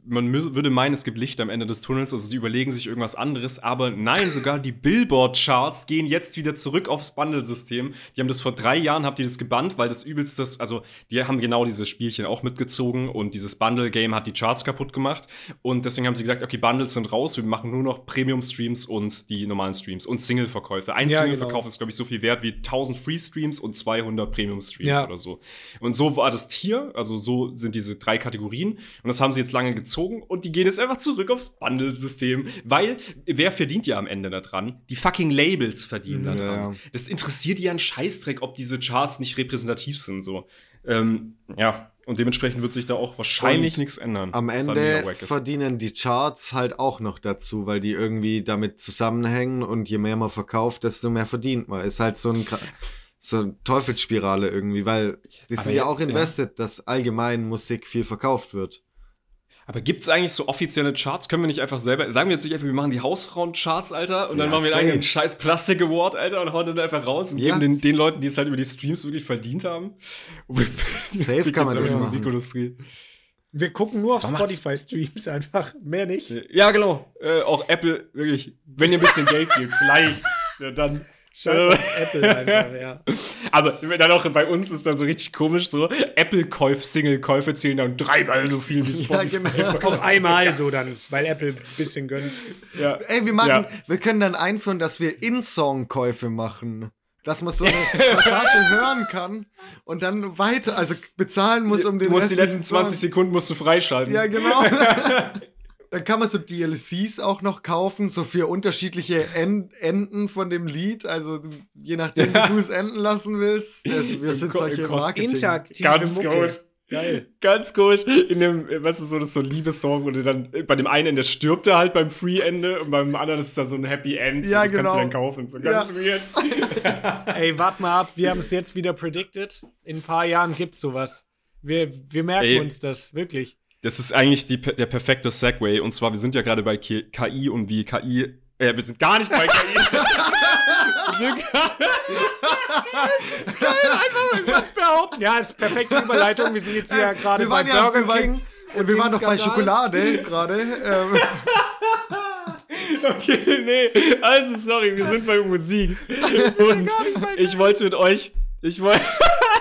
man würde meinen, es gibt Licht am Ende des Tunnels, also sie überlegen sich irgendwas anderes, aber nein, sogar die Billboard-Charts gehen jetzt wieder zurück aufs Bundle-System. Die haben das vor drei Jahren, habt ihr das gebannt, weil das übelst das, also die haben genau dieses Spielchen auch mitgezogen und dieses Bundle-Game hat die Charts kaputt gemacht und deswegen haben sie gesagt, okay, Bundles sind raus, wir machen nur noch Premium-Streams und die normalen Streams und Single-Verkäufe. Ein Ja, Single-Verkauf genau. ist, glaube ich, so viel wert wie 1000 Free-Streams und 200 Premium-Streams Ja. oder so. Und so war das Tier, also so sind diese drei Kategorien. Und das haben sie jetzt lange gezogen und die gehen jetzt einfach zurück aufs Bundle-System. Weil, wer verdient ja am Ende daran? Die fucking Labels verdienen Ja, daran. Das interessiert die ja einen Scheißdreck, ob diese Charts nicht repräsentativ sind. So. Ähm, ja, und dementsprechend wird sich da auch wahrscheinlich nichts ändern. Am Ende verdienen die Charts halt auch noch dazu, weil die irgendwie damit zusammenhängen und je mehr man verkauft, desto mehr verdient man. Ist halt so ein so eine Teufelsspirale irgendwie, weil die sind ja ja- auch invested, dass allgemein Musik viel verkauft wird. Aber gibt es eigentlich so offizielle Charts? Können wir nicht einfach selber, sagen wir jetzt nicht einfach, wir machen die Hausfrauen-Charts, Alter, und dann Ja, machen wir einen scheiß Plastik-Award, Alter, und hauen den einfach raus und Ja. geben den, den Leuten, die es halt über die Streams wirklich verdient haben. Safe kann man das in der machen. Musikindustrie. Wir gucken nur auf Spotify-Streams einfach. Mehr nicht. Ja, genau. Äh, auch Apple, wirklich, wenn ihr ein bisschen Geld gebt, vielleicht, ja, dann. Scheiß auf Apple einfach, ja. Aber dann auch bei uns ist dann so richtig komisch, so Apple-Käufe, Single-Käufe zählen dann dreimal so viel wie Ja, Spotify. genau. Auf einmal so dann, weil Apple ein bisschen gönnt. Ja. Ey, wir machen, Ja. wir können dann einführen, dass wir In-Song-Käufe machen. Dass man so eine Passage hören kann und dann weiter, also bezahlen muss, um den du musst die letzten 20 Song. Sekunden musst du freischalten. Ja, genau. Dann kann man so DLCs auch noch kaufen, so für unterschiedliche End Enden von dem Lied. Also je nachdem, wie du es enden lassen willst. Also, wir sind solche Marketing. Interaktive Ganz Mucke. gut. Geil. Ganz komisch. In dem, weißt du, so, das ist so ein Liebessong, wo du dann, bei dem einen Ende stirbt er halt beim Free-Ende und beim anderen ist da so ein Happy End. Ja, das kannst genau. du dann kaufen. So ganz Ja. weird. Ey, wart mal ab, wir haben es jetzt wieder predicted. In ein paar Jahren gibt's sowas. Wir, wir merken Ey. uns das, wirklich. Das ist eigentlich die, der perfekte Segway. Und zwar, wir sind ja gerade bei Ki- und wie KI. Äh, wir sind gar nicht bei KI. wir sind gerade. Was behaupten? Ja, ist perfekte Überleitung. Wir sind jetzt hier gerade wir bei ja Burger wir waren, King. äh, wir waren doch bei. Schokolade gerade. Ähm, Okay, nee. Also, sorry, wir sind bei Musik. Und ich wollte mit euch. Ich wollte,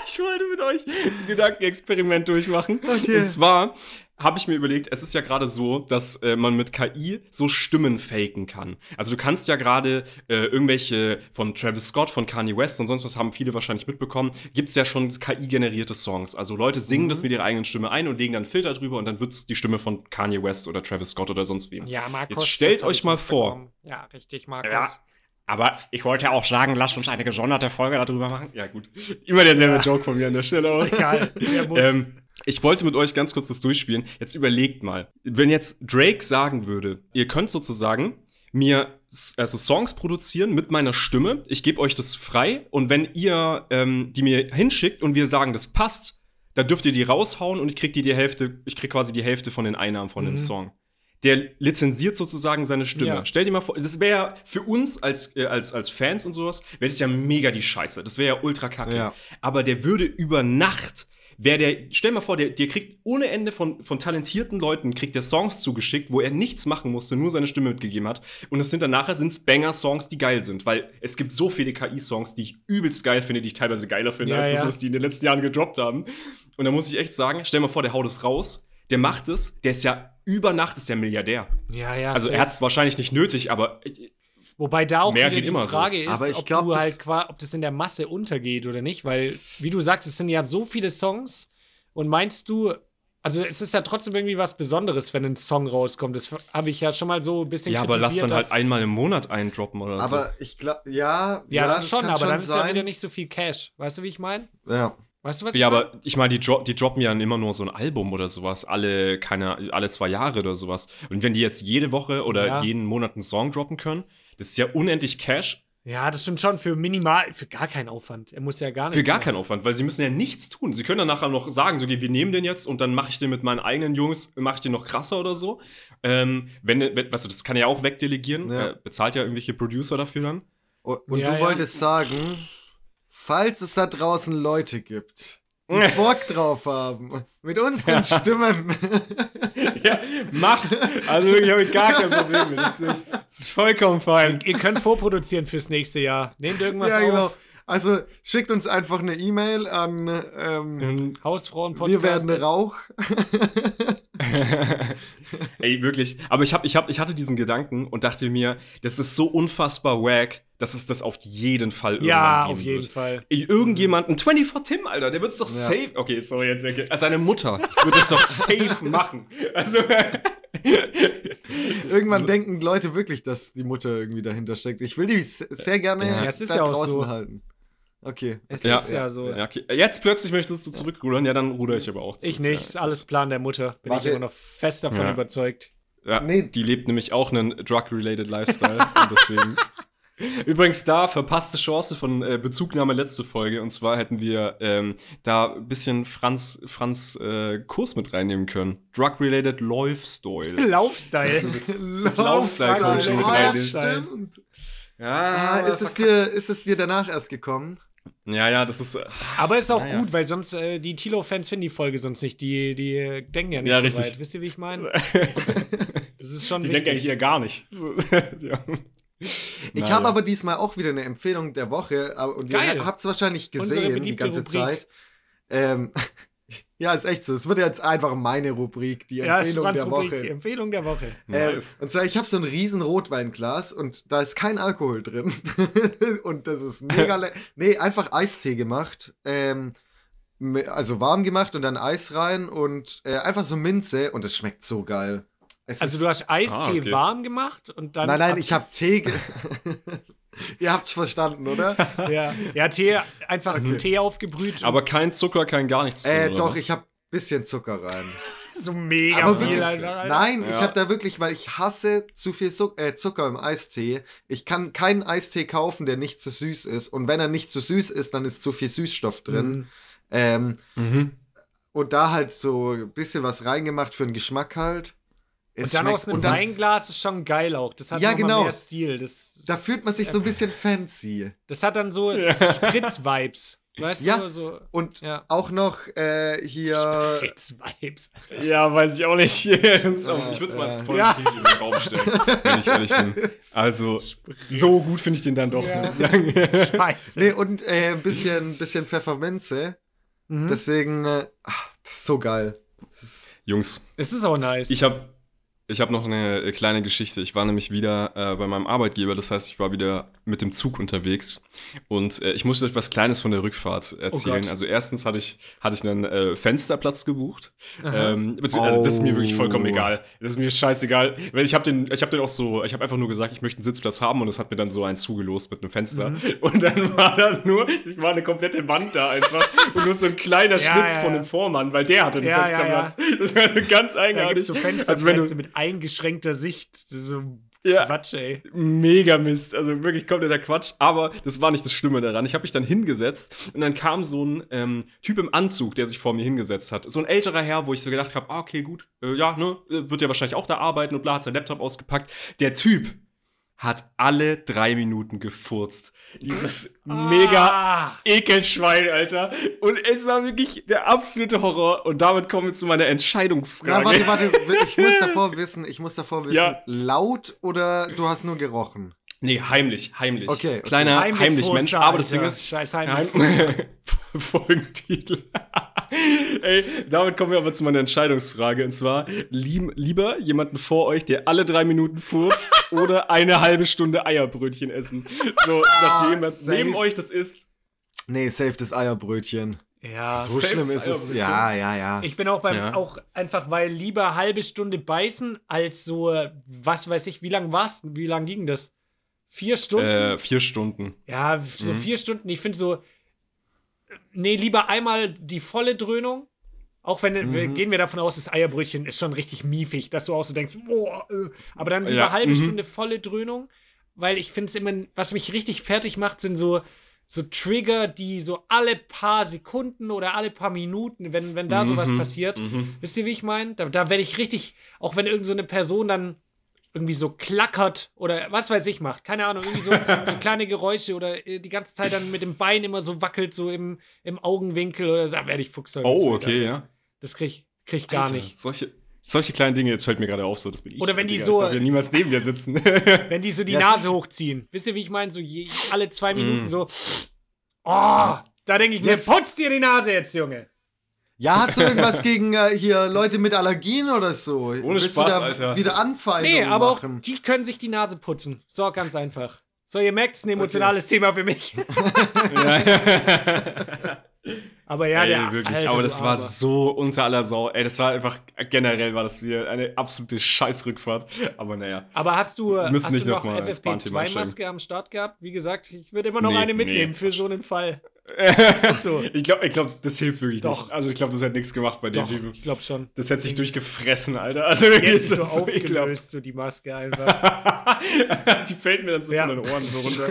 ich wollte mit euch ein Gedankenexperiment durchmachen. Okay. Und zwar habe ich mir überlegt, es ist ja gerade so, dass äh, man mit KI so Stimmen faken kann. Also du kannst ja gerade äh, irgendwelche von Travis Scott, von Kanye West und sonst was haben viele wahrscheinlich mitbekommen, gibt es ja schon KI-generierte Songs. Also Leute singen das mit ihrer eigenen Stimme ein und legen dann einen Filter drüber und dann wird es die Stimme von Kanye West oder Travis Scott oder sonst wem. Ja, Markus. Jetzt stellt euch mal mitbekommen. Ja, richtig, Markus. Ja. Aber ich wollte ja auch sagen, lasst uns eine gesonderte Folge darüber machen. Ja, gut. Immer derselbe Ja. Joke von mir an der Stelle. auch. Ist egal. Ähm, ich wollte mit euch ganz kurz das durchspielen. Jetzt überlegt mal, wenn jetzt Drake sagen würde, ihr könnt sozusagen mir also Songs produzieren mit meiner Stimme, ich gebe euch das frei und wenn ihr ähm, die mir hinschickt und wir sagen, das passt, dann dürft ihr die raushauen und ich krieg die, die Hälfte, ich krieg quasi die Hälfte von den Einnahmen von dem Mhm. Song. Der lizenziert sozusagen seine Stimme. Ja. Stell dir mal vor, das wäre ja für uns als, äh, als, als Fans und sowas, wäre das ja mega die Scheiße. Das wäre ja ultra kacke. Ja. Aber der würde über Nacht, wäre der, stell mal vor, der, der kriegt ohne Ende von, von talentierten Leuten, kriegt der Songs zugeschickt, wo er nichts machen musste, nur seine Stimme mitgegeben hat. Und es sind dann nachher sind's Banger-Songs, die geil sind. Weil es gibt so viele KI-Songs, die ich übelst geil finde, die ich teilweise geiler finde, Ja, als das, was die in den letzten Jahren gedroppt haben. Und da muss ich echt sagen, stell mal vor, der haut es raus, der macht es, der ist ja über Nacht ist der Milliardär. ja, ja. Also safe. er hat es wahrscheinlich nicht nötig, aber Wobei da auch Mehr wieder geht die immer so. Frage ist, Aber ich ob glaub, du das- halt ob das in der Masse untergeht oder nicht, weil, wie du sagst, es sind ja so viele Songs und meinst du, also es ist ja trotzdem irgendwie was Besonderes, wenn ein Song rauskommt. Das habe ich ja schon mal so ein bisschen ja, aber lass dann halt einmal im Monat eindroppen oder so. aber ich glaube, ja, Ja, dann das schon, kann aber dann ist ja sein. wieder nicht so viel Cash. Weißt du, wie ich meine? Ja. Weißt du, was Ja, ich mein? aber ich meine, die, dro die droppen ja immer nur so ein Album oder sowas, alle, keine, alle zwei Jahre oder sowas. Und wenn die jetzt jede Woche oder Ja. jeden Monat einen Song droppen können, das ist ja unendlich Cash Ja, das stimmt schon für minimal, für gar keinen Aufwand. Er muss ja gar nicht. für gar keinen Aufwand, weil sie müssen ja nichts tun. Sie können dann nachher noch sagen, so, wir nehmen den jetzt und dann mache ich den mit meinen eigenen Jungs, mache ich den noch krasser oder so. Ähm, wenn, wenn, weißt du, das kann er ja auch wegdelegieren, Ja. äh, bezahlt ja irgendwelche Producer dafür dann. Und, und Ja, du ja. wolltest sagen, falls es da draußen Leute gibt, die Bock drauf haben, mit unseren Stimmen. ja, macht! Also wirklich, habe ich gar kein Problem mit. Das ist, das ist vollkommen fein. Ihr könnt vorproduzieren fürs nächste Jahr. Nehmt irgendwas ja, genau. auf. Also schickt uns einfach eine E-Mail an Ähm, Hausfrauen-Podcast. Wir werden Rauch. Ey, wirklich. Aber ich, hab, ich, hab, ich hatte diesen Gedanken und dachte mir, das ist so unfassbar wack, dass es das auf jeden Fall irgendwann Ja, geben auf jeden wird. Fall. Irgendjemanden, 24 Tim, Alter, der wird's doch Ja. safe. Okay, sorry, jetzt. Also seine Mutter wird es doch safe machen. Also. Irgendwann So. denken Leute wirklich, dass die Mutter irgendwie dahinter steckt. Ich will die se- sehr gerne Ja, es ist da ja auch draußen so. halten. Okay. Es Ja, ist ja, so. ja, okay. Jetzt plötzlich möchtest du zurückrudern, ja, dann ruder ich aber auch zurück. Ich nicht, ist alles Plan der Mutter. Bin Warte. ich immer noch fest davon Ja. überzeugt. Ja, Nee. die lebt nämlich auch einen drug-related Lifestyle. und deswegen. Übrigens da verpasste Chance von äh, Bezugnahme letzte Folge. Und zwar hätten wir ähm, da ein bisschen Franz, Franz äh, Kurs mit reinnehmen können. Drug-related Lifestyle. Laufstyle. das Laufstyle-Coaching mit reinnehmen. Ja, Ah, ist es, dir, ist es dir danach erst gekommen? Ja, ja, das ist. Äh, Aber ist auch Naja. gut, weil sonst äh, die Tilo-Fans finden die Folge sonst nicht. Die, die äh, denken ja nicht Ja, so richtig. weit. Wisst ihr, wie ich meine? Das ist schon die wichtig. denken eigentlich eher gar nicht. Ja. Ich habe aber diesmal auch wieder eine Empfehlung der Woche. aber- Und Geil. ihr habt es wahrscheinlich gesehen die ganze Rubrik. Zeit. Ähm, ja, ist echt so. Es wird jetzt einfach meine Rubrik, die ja, Empfehlung Franz der Rubrik, Woche. Empfehlung der Woche. Äh, Nice. und zwar, ich habe so ein riesen Rotweinglas und da ist kein Alkohol drin. und das ist mega lecker. Nee, einfach Eistee gemacht. Ähm, also warm gemacht und dann Eis rein und äh, einfach so Minze und es schmeckt so geil. Es Also ist- du hast Eistee Ah, okay. warm gemacht und dann. Nein, nein, ich habe Tee. Ihr habt's verstanden, oder? Ja, ja Tee, einfach Okay. Tee aufgebrüht. Aber kein Zucker, kein gar nichts. drin, äh, oder doch, was? ich habe bisschen Zucker rein. so mega Aber viel wirklich, einfach, Alter. nein, ich Ja. habe da wirklich, weil ich hasse zu viel Zuck äh, Zucker im Eistee. Ich kann keinen Eistee kaufen, der nicht zu süß ist. Und wenn er nicht zu süß ist, dann ist zu viel Süßstoff drin. Mhm. Ähm, Mhm. und da halt so ein bisschen was reingemacht für den Geschmack halt. Und Es dann schmeckt- aus einem und dann, Weinglas ist schon geil auch. Das hat Ja, genau. mehr Stil. Das, da fühlt man sich so ein bisschen fancy. das hat dann so Ja. Spritz-Vibes. Weißt Ja. du? So Und Ja. auch noch äh, hier. Spritz-Vibes. Ja, weiß ich auch nicht. Äh, ich würde es mal als äh. voll Ja. in den Raum stellen, wenn ich ehrlich bin. Also, so gut finde ich den dann doch. Ja. Scheiße. Nee, und äh, ein bisschen, bisschen Pfefferminze. Mhm. Deswegen, äh, ach, das ist so geil. Ist, Jungs, Es ist auch nice. ich habe ich hab noch eine äh, kleine Geschichte. Ich war nämlich wieder äh, bei meinem Arbeitgeber, das heißt, ich war wieder mit dem Zug unterwegs. Und äh, ich musste euch was Kleines von der Rückfahrt erzählen. Gott. also, erstens hatte ich, hatte ich einen äh, Fensterplatz gebucht. Ähm, bezieh- also das ist mir wirklich vollkommen Oh. egal. Das ist mir scheißegal. Weil ich habe den, ich habe den auch so, ich habe einfach nur gesagt, ich möchte einen Sitzplatz haben und es hat mir dann so einen zugelost mit einem Fenster. Mhm. Und dann war da nur, es war eine komplette Wand da einfach und nur so ein kleiner Ja, Schlitz ja, von dem Vormann, weil der hatte einen Fensterplatz. Das war ganz da eigenartig. gibt so also wenn du, mit eingeschränkter Sicht. So Ja. Quatsch, ey. Mega Mist, also wirklich kompletter Quatsch. Aber das war nicht das Schlimme daran. Ich habe mich dann hingesetzt und dann kam so ein ähm, Typ im Anzug, der sich vor mir hingesetzt hat. So ein älterer Herr, wo ich so gedacht habe, ah, okay, gut, äh, ja, ne, wird ja wahrscheinlich auch da arbeiten und bla, hat sein Laptop ausgepackt. Der Typ hat alle drei Minuten gefurzt. Dieses mega Ah. Ekelschwein, Alter. Und es war wirklich der absolute Horror. Und damit kommen wir zu meiner Entscheidungsfrage. na, warte, warte, ich muss davor wissen, ich muss davor wissen, Ja. laut oder du hast nur gerochen? Nee, heimlich, heimlich. Okay, okay. Kleiner Heimlich heimlich, Mensch. Aber das Ding ist, Scheiß heimlich. Heim Folgentitel. Ey, damit kommen wir aber zu meiner Entscheidungsfrage. Und zwar, lieb, lieber jemanden vor euch, der alle drei Minuten furzt oder eine halbe Stunde Eierbrötchen essen. So, dass jemand safe. neben euch das isst. Nee, safe das Eierbrötchen. Ja, so schlimm ist es. Ja, ja, ja. Ich bin auch beim, Ja. auch einfach, weil lieber halbe Stunde beißen, als so, was weiß ich, wie lang war's? Wie lang ging das? Vier Stunden? Äh, vier Stunden. ja, so mhm. vier Stunden. Ich finde so, nee, lieber einmal die volle Dröhnung. Auch wenn, Mhm. gehen wir davon aus, das Eierbrötchen ist schon richtig miefig, dass du auch so denkst, boah, äh. aber dann lieber Ja, halbe mhm. Stunde volle Dröhnung, weil ich finde es immer, was mich richtig fertig macht, sind so, so Trigger, die so alle paar Sekunden oder alle paar Minuten, wenn, wenn da sowas Mhm, passiert, mhm. Wisst ihr, wie ich meine? Da, da werde ich richtig, auch wenn irgend so eine Person dann irgendwie so klackert oder was weiß ich macht, keine Ahnung, irgendwie so, so kleine Geräusche oder äh, die ganze Zeit dann mit dem Bein immer so wackelt, so im, im Augenwinkel oder da werde ich fuchsig. Oh, okay, ja. Das krieg, ich- krieg gar Alter, nicht. Solche, solche kleinen Dinge, jetzt fällt mir gerade auf, so, das bin ich. Oder wenn die Digga, so- Ich darf ja niemals neben dir sitzen. Wenn die so die Ja, Nase hochziehen. Wisst ihr, wie ich meine? So je, alle zwei Minuten Mm. so, oh, da denke ich mir, putz dir die Nase jetzt, Junge. Ja, hast du irgendwas gegen äh, hier Leute mit Allergien oder so? Ohne Willst Spaß, du da Alter. wieder Anfeindungen Nee, aber auch die können sich die Nase putzen. So, ganz einfach. So, ihr merkt, es ist ein emotionales Thema für mich. Aber ja, Ey, der wirklich, Alter, aber du das war Armer. so unter aller Sau. Ey, das war einfach, generell war das wieder eine absolute Scheißrückfahrt. Aber naja. Aber hast du, müssen hast nicht du noch noch mal ins Bahnthema FFP2-Maske am Start gehabt? Wie gesagt, ich würde immer noch Nee, eine mitnehmen nee. für so einen Fall. So. Ich glaube, ich glaub, das hilft wirklich Doch. nicht. Also ich glaube, das hat nichts gemacht bei dem Doch, Typen. ich glaube schon. Das hätte sich durchgefressen, Alter. Also Jetzt ist so das so aufgelöst, so die Maske einfach. die fällt mir dann so Ja. von den Ohren so runter.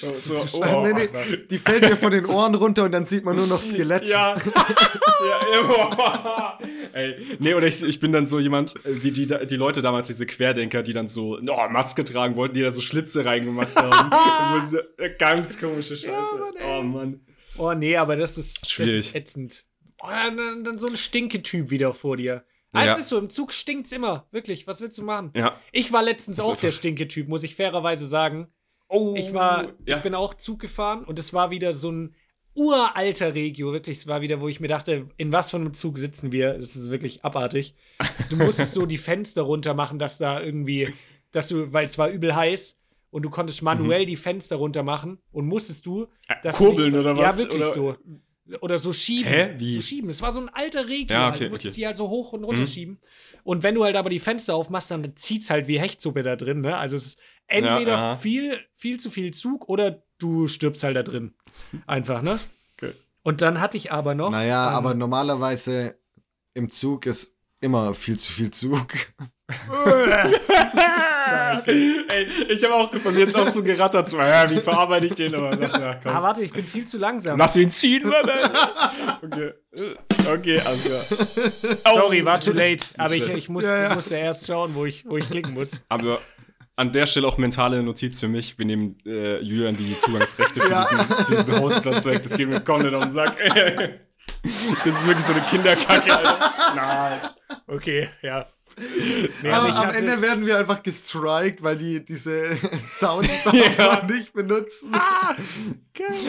So, so, oh, nee, nee, die fällt mir von den Ohren runter und dann sieht man nur noch Skelett. Ja. ja, ja. Ey, nee, oder ich, ich bin dann so jemand, äh, wie die, die Leute damals, diese Querdenker, die dann so oh, Maske tragen wollten, die da so Schlitze reingemacht haben. Äh, ganz komische Scheiße. Mann, ey. oh Mann. Oh nee, aber das ist, das Schwierig. ist ätzend. Oh, dann, dann so ein Stinketyp wieder vor dir. Ah, Ja. Es ist so, im Zug stinkt's immer. Wirklich, was willst du machen? Ja. Ich war letztens Das auch der Stinketyp, muss ich fairerweise sagen. Oh, Ich war, ja. ich bin auch Zug gefahren und es war wieder so ein uralter Regio, wirklich. Es war wieder, wo ich mir dachte, in was für einem Zug sitzen wir? Das ist wirklich abartig. Du musstest so die Fenster runter machen, dass da irgendwie, dass du, weil es war übel heiß und du konntest manuell die Fenster runter machen und musstest du Äh, dass du kurbeln nicht- oder was? Ja, wirklich Oder- so. Oder so schieben. Hä? Wie? So schieben. Es war so ein alter Regio. Ja, halt. okay, Du musstest okay. die halt so hoch und runter schieben. Und wenn du halt aber die Fenster aufmachst, dann zieht's halt wie Hechtsuppe da drin. Ne? Also es ist entweder ja. viel, viel zu viel Zug oder du stirbst halt da drin. Einfach, ne? Okay. Und dann hatte ich aber noch. Naja, ähm, aber normalerweise im Zug ist immer viel zu viel Zug. Scheiße. Ey, ich habe auch bei mir jetzt auch so gerattert, so, ja, wie verarbeite ich den? Aber dachte, ja, komm. Ah, warte, ich bin viel zu langsam. Lass ihn ziehen, Mann. Okay. Okay, alles klar. Sorry, war too late. Aber ich, ich, muss, Ja, ja. ich musste erst schauen, wo ich, wo ich klicken muss. Aber an der Stelle auch mentale Notiz für mich. Wir nehmen äh, Julian die Zugangsrechte für Ja. diesen, für diesen Hostplatz weg. Das geht mir komplett auf den Sack. Das ist wirklich so eine Kinderkacke, Alter. Nein. Okay, ja. Nee, Aber ich am hatte, Ende werden wir einfach gestrikt, weil die diese Sounds Ja. nicht benutzen.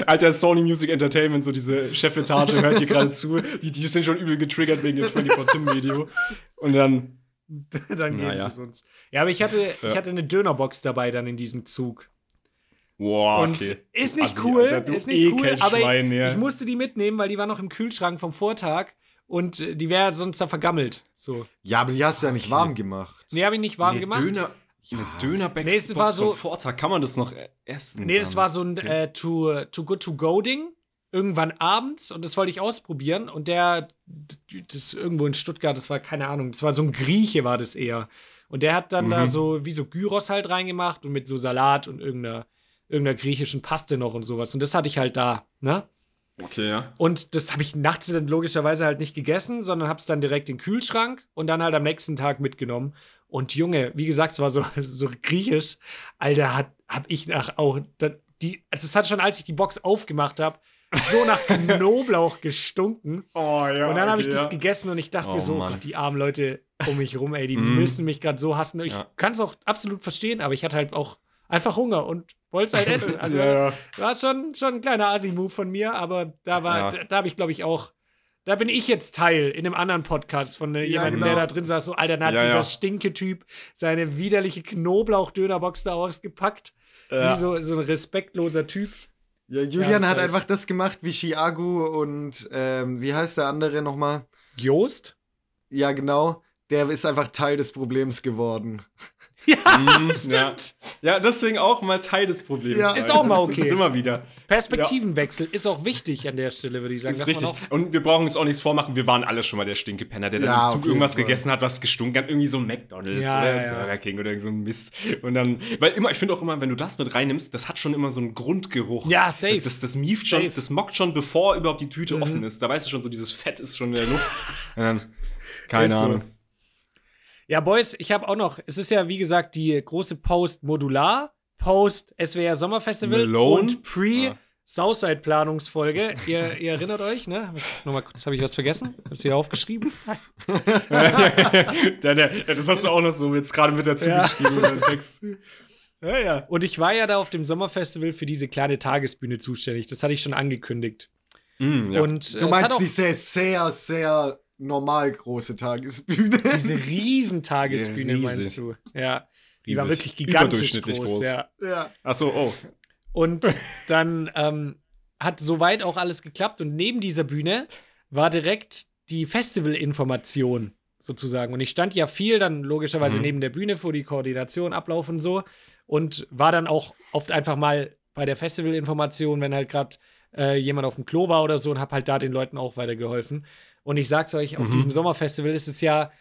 Alter, Sony Music Entertainment, so diese Chefetage, hört hier gerade zu. Die, die sind schon übel getriggert wegen dem 24-Tim-Video. Und dann, dann geben Naja. sie es uns. Ja, aber ich hatte, ich Ja. hatte eine Dönerbox dabei dann in diesem Zug. Wow, Und okay. ist nicht Assi, cool, du ist nicht cool, aber Ekelschwein, ja. ich musste die mitnehmen, weil die war noch im Kühlschrank vom Vortag und äh, die wäre sonst da vergammelt. So. Ja, aber die hast du ja nicht warm gemacht. Nee, habe ich nicht warm Nee, gemacht. Döner, eine Dönerbox Nee, es war so- vom Vortag. Kann man das noch äh, essen? Nee, das war so ein Okay. äh, too, too Good To Go Ding. Irgendwann abends und das wollte ich ausprobieren. Und der, das irgendwo in Stuttgart, das war keine Ahnung, das war so ein Grieche, war das eher. Und der hat dann da Mhm. so wie so Gyros halt reingemacht und mit so Salat und irgendeiner, irgendeiner griechischen Paste noch und sowas. Und das hatte ich halt da, ne? Okay, ja. Und das habe ich nachts dann logischerweise halt nicht gegessen, sondern habe es dann direkt in den Kühlschrank und dann halt am nächsten Tag mitgenommen. Und Junge, wie gesagt, es war so, so griechisch. Alter, hat, hab ich nach auch. Die, also es hat schon, als ich die Box aufgemacht habe, so nach Knoblauch gestunken. Oh, ja. und dann habe ich okay, das ja. gegessen und ich dachte Oh, mir so. Gott, die armen Leute um mich rum, ey, die Mm. müssen mich gerade so hassen. Ich Ja. kann es auch absolut verstehen, aber ich hatte halt auch einfach Hunger und wollte es halt essen. Also ja, ja. war schon, schon ein kleiner Asi-Move von mir, aber da war, Ja. da, da habe ich, glaube ich, auch. Da bin ich jetzt Teil in einem anderen Podcast von Ja, jemandem, genau. der da drin saß. So, Alter, hat Ja, dieser ja. Stinke-Typ seine widerliche Knoblauch-Dönerbox da ausgepackt. Ja. Wie so, so ein respektloser Typ. Ja, Ja, Julian hat halt- einfach das gemacht wie Chiago und ähm, wie heißt der andere nochmal? Joost? Ja, genau. Der ist einfach Teil des Problems geworden. Ja, Mhm, stimmt. Ja. ja, deswegen auch mal Teil des Problems. Ja. Ist auch mal Das okay. Ist immer wieder. Perspektivenwechsel ist auch wichtig an der Stelle, würde ich sagen. Das ist dass man richtig. Und wir brauchen uns auch nichts vormachen. Wir waren alle schon mal der Stinkepenner, der Ja, dann im Zug irgendwas Fall. gegessen hat, was gestunken hat. Irgendwie so ein McDonalds Ja, oder ja, ja. Burger King oder irgend so ein Mist. Und dann, weil immer, ich finde auch immer, wenn du das mit reinnimmst, das hat schon immer so einen Grundgeruch. Ja, safe. Das, das mieft schon, das mockt schon, bevor überhaupt die Tüte Mhm. offen ist. Da weißt du schon, so dieses Fett ist schon in der Luft. Dann, keine Ist so. Ja, Boys, ich habe auch noch, es ist ja wie gesagt die große Post Modular, Post SWR Sommerfestival Malone? und Pre Ah. Southside Planungsfolge. ihr, ihr erinnert euch, ne? Nochmal kurz, habe ich was vergessen? Hab's hier aufgeschrieben? das hast du auch noch so jetzt gerade mit dazu Ja. geschrieben. Text. Ja, ja. Und ich war ja da auf dem Sommerfestival für diese kleine Tagesbühne zuständig. Das hatte ich schon angekündigt. Mm, ja. Und äh, Du meinst auch diese sehr, sehr normal große Tagesbühne. diese Riesentagesbühne, Ja, riesig. meinst du? Ja. Die war wirklich gigantisch Überdurchschnittlich groß. groß. Ja. ja. Achso, oh. Und dann ähm, hat soweit auch alles geklappt. Und neben dieser Bühne war direkt die Festivalinformation sozusagen. Und ich stand ja viel dann logischerweise Mhm. neben der Bühne vor die Koordination, Ablauf und so. Und war dann auch oft einfach mal bei der Festivalinformation, wenn halt gerade äh, jemand auf dem Klo war oder so und hab halt da den Leuten auch weitergeholfen. Und ich sag's euch, auf Mhm. diesem Sommerfestival ist es ja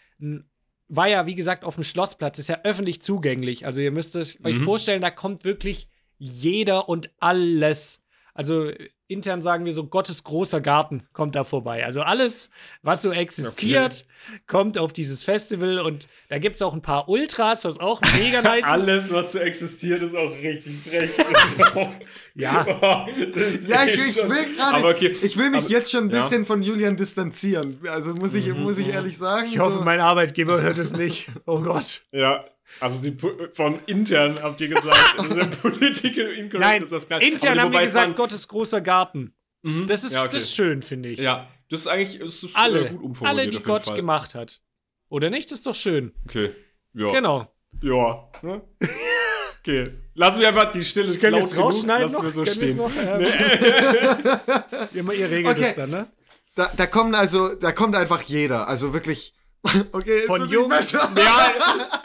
war ja, wie gesagt, auf dem Schlossplatz, ist ja öffentlich zugänglich. Also ihr müsst es euch Mhm. vorstellen, da kommt wirklich jeder und alles. Also intern sagen wir so, Gottes großer Garten kommt da vorbei. Also alles, was so existiert, kommt auf dieses Festival und da gibt es auch ein paar Ultras, was auch mega nice ist. Alles, was so existiert, ist auch richtig frech. Ja. Das Ja, ich, ich will gerade. Okay. Ich will mich aber- jetzt schon ein ja. bisschen von Julian distanzieren. Also muss ich, muss ich ehrlich sagen. Ich hoffe, so, mein Arbeitgeber hört es nicht. Oh Gott. Ja, also die, Po- von intern habt ihr gesagt, das ist political incorrect Nein, ist das gar intern Aber haben wir gesagt, Gottes großer Garten. Mhm. Das ist, ja, okay. das ist schön, finde ich. Ja, das ist eigentlich das ist, Alle, gut umformuliert. alle, die Gott Fall. gemacht hat. Oder nicht? Das ist doch schön. Okay. Ja. Genau. Ja. Ne? Okay. Lassen wir einfach die Stille Können wir laut es genug, rausschneiden lassen noch? wir so Können stehen. noch? Ähm, ihr, ihr regelt Okay. es dann, ne? da, da kommen also, da kommt einfach jeder. Also wirklich Okay, ist Von jung- besser? Ja,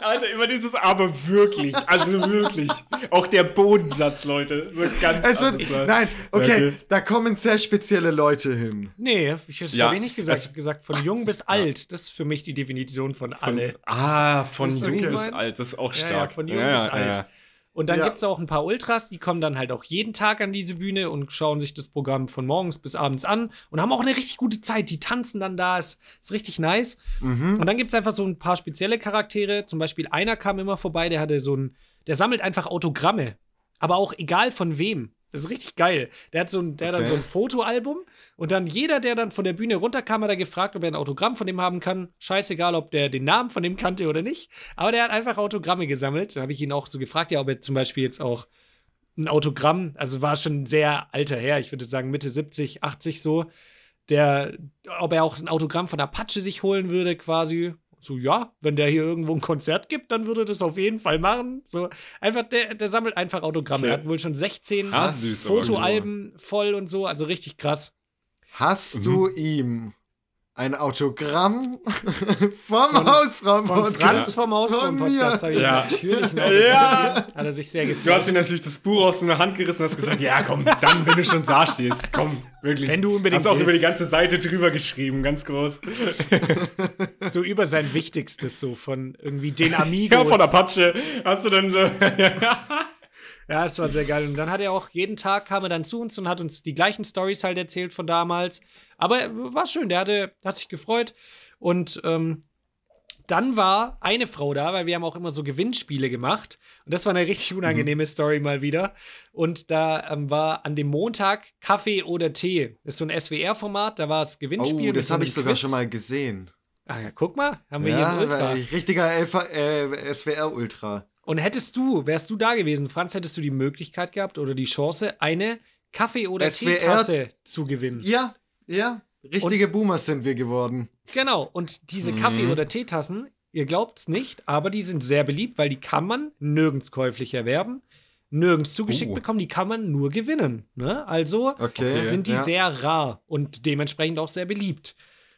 Alter, immer dieses aber wirklich. Also wirklich. Auch der Bodensatz, Leute. So ganz Es wird, nein, okay, Okay. da kommen sehr spezielle Leute hin. Nee, ich, Ja, habe ich nicht gesagt. das- gesagt, von jung bis alt. Das ist für mich die Definition von alle. Ah, von jung okay. bis alt. Das ist auch Ja, ja, stark. von jung bis alt. Und dann Ja. gibt es auch ein paar Ultras, die kommen dann halt auch jeden Tag an diese Bühne und schauen sich das Programm von morgens bis abends an und haben auch eine richtig gute Zeit. Die tanzen dann da, ist, ist richtig nice. Mhm. Und dann gibt es einfach so ein paar spezielle Charaktere. Zum Beispiel einer kam immer vorbei, der hatte so ein, der sammelt einfach Autogramme. Aber auch egal von wem. Das ist richtig geil. Der hat, so ein, der hat dann Okay. so ein Fotoalbum und dann jeder, der dann von der Bühne runterkam, hat er gefragt, ob er ein Autogramm von dem haben kann. Scheißegal, ob der den Namen von dem kannte oder nicht. Aber der hat einfach Autogramme gesammelt. Da habe ich ihn auch so gefragt, ja, ob er zum Beispiel jetzt auch ein Autogramm, also war schon ein sehr alter Herr, ich würde sagen Mitte 70, 80 so, der, ob er auch ein Autogramm von Apache sich holen würde, quasi. So, ja, wenn der hier irgendwo ein Konzert gibt, dann würde er das auf jeden Fall machen. So, einfach, der, der sammelt einfach Autogramme. Er Okay. hat wohl schon 16 Ah, süß, aber Fotoalben voll und so, also richtig krass. Hast Mhm. du ihm ein Autogramm vom Hausraum Von Franz vom mir. habe ich Ja. natürlich noch. Ja. Hat er sich sehr Du hast gefreut. ihm natürlich das Buch aus der Hand gerissen und hast gesagt, ja komm, dann, wenn du schon da stehst, komm, wirklich. Wenn du unbedingt Hast auch über die willst. ganze Seite drüber geschrieben, ganz groß. So über sein Wichtigstes, so von irgendwie den Amigos. Ja, von Apache hast du dann so. Ja, es war sehr geil. Und dann hat er auch jeden Tag kam er dann zu uns und hat uns die gleichen Stories halt erzählt von damals. Aber war schön, der hatte, hat sich gefreut. Und ähm, dann war eine Frau da, weil wir haben auch immer so Gewinnspiele gemacht. Und das war eine richtig unangenehme Story mal wieder. Und da ähm, war an dem Montag Kaffee oder Tee. Das ist so ein SWR-Format, da war es Gewinnspiel. Oh, das habe ich sogar Quiz. schon mal gesehen. Ah, ja, guck mal, haben wir Ja, hier ein Ultra. richtiger äh, SWR-Ultra. Und hättest du, wärst du da gewesen, Franz, hättest du die Möglichkeit gehabt oder die Chance, eine Kaffee- oder SWR Teetasse zu gewinnen. Ja, ja. Richtige Boomers sind wir geworden. Genau. Und diese Mhm. Kaffee- oder Teetassen, ihr glaubt's nicht, aber die sind sehr beliebt, weil die kann man nirgends käuflich erwerben, nirgends zugeschickt Oh. bekommen, die kann man nur gewinnen. Ne? Also Okay. sind die ja. sehr rar und dementsprechend auch sehr beliebt.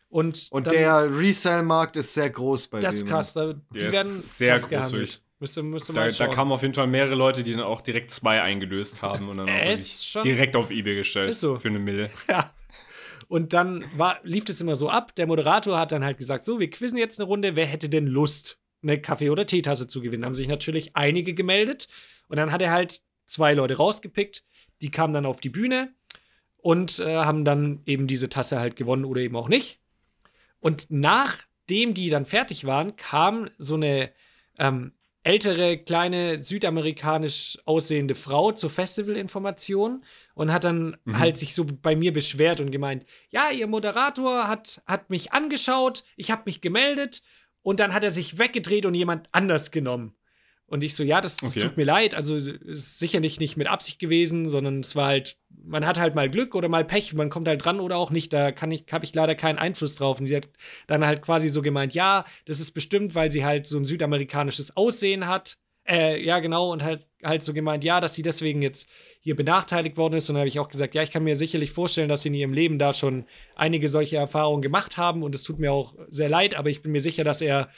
Und, Und dann- der Resale-Markt ist sehr groß bei das ist denen. krass, da, die Der ist werden sehr krass groß. Müsste, müsste Da, da kamen auf jeden Fall mehrere Leute, die dann auch direkt zwei eingelöst haben und dann auch wirklich schon- direkt auf Ebay gestellt. Ist so. Für eine Mille. Ja. Und dann war, lief das immer so ab. Der Moderator hat dann halt gesagt: So, wir quizzen jetzt eine Runde. Wer hätte denn Lust, eine Kaffee- oder Teetasse zu gewinnen? Haben sich natürlich einige gemeldet. Und dann hat er halt zwei Leute rausgepickt. Die kamen dann auf die Bühne und äh, haben dann eben diese Tasse halt gewonnen oder eben auch nicht. Und nachdem die dann fertig waren, kam so eine ähm, ältere, kleine, südamerikanisch aussehende Frau zur Festivalinformation und hat dann Mhm. halt sich so bei mir beschwert und gemeint, ja, ihr Moderator hat, hat mich angeschaut, ich habe mich gemeldet und dann hat er sich weggedreht und jemand anders genommen. Und ich so, ja, das, das Okay. tut mir leid. Also ist sicherlich nicht mit Absicht gewesen, sondern es war halt, man hat halt mal Glück oder mal Pech, man kommt halt dran oder auch nicht. Da kann ich, habe ich leider keinen Einfluss drauf. Und sie hat dann halt quasi so gemeint, ja, das ist bestimmt, weil sie halt so ein südamerikanisches Aussehen hat. Äh, ja, genau, und halt, halt so gemeint, ja, dass sie deswegen jetzt hier benachteiligt worden ist. Und dann habe ich auch gesagt, ja, ich kann mir sicherlich vorstellen, dass sie in ihrem Leben da schon einige solche Erfahrungen gemacht haben. Und es tut mir auch sehr leid, aber ich bin mir sicher, dass er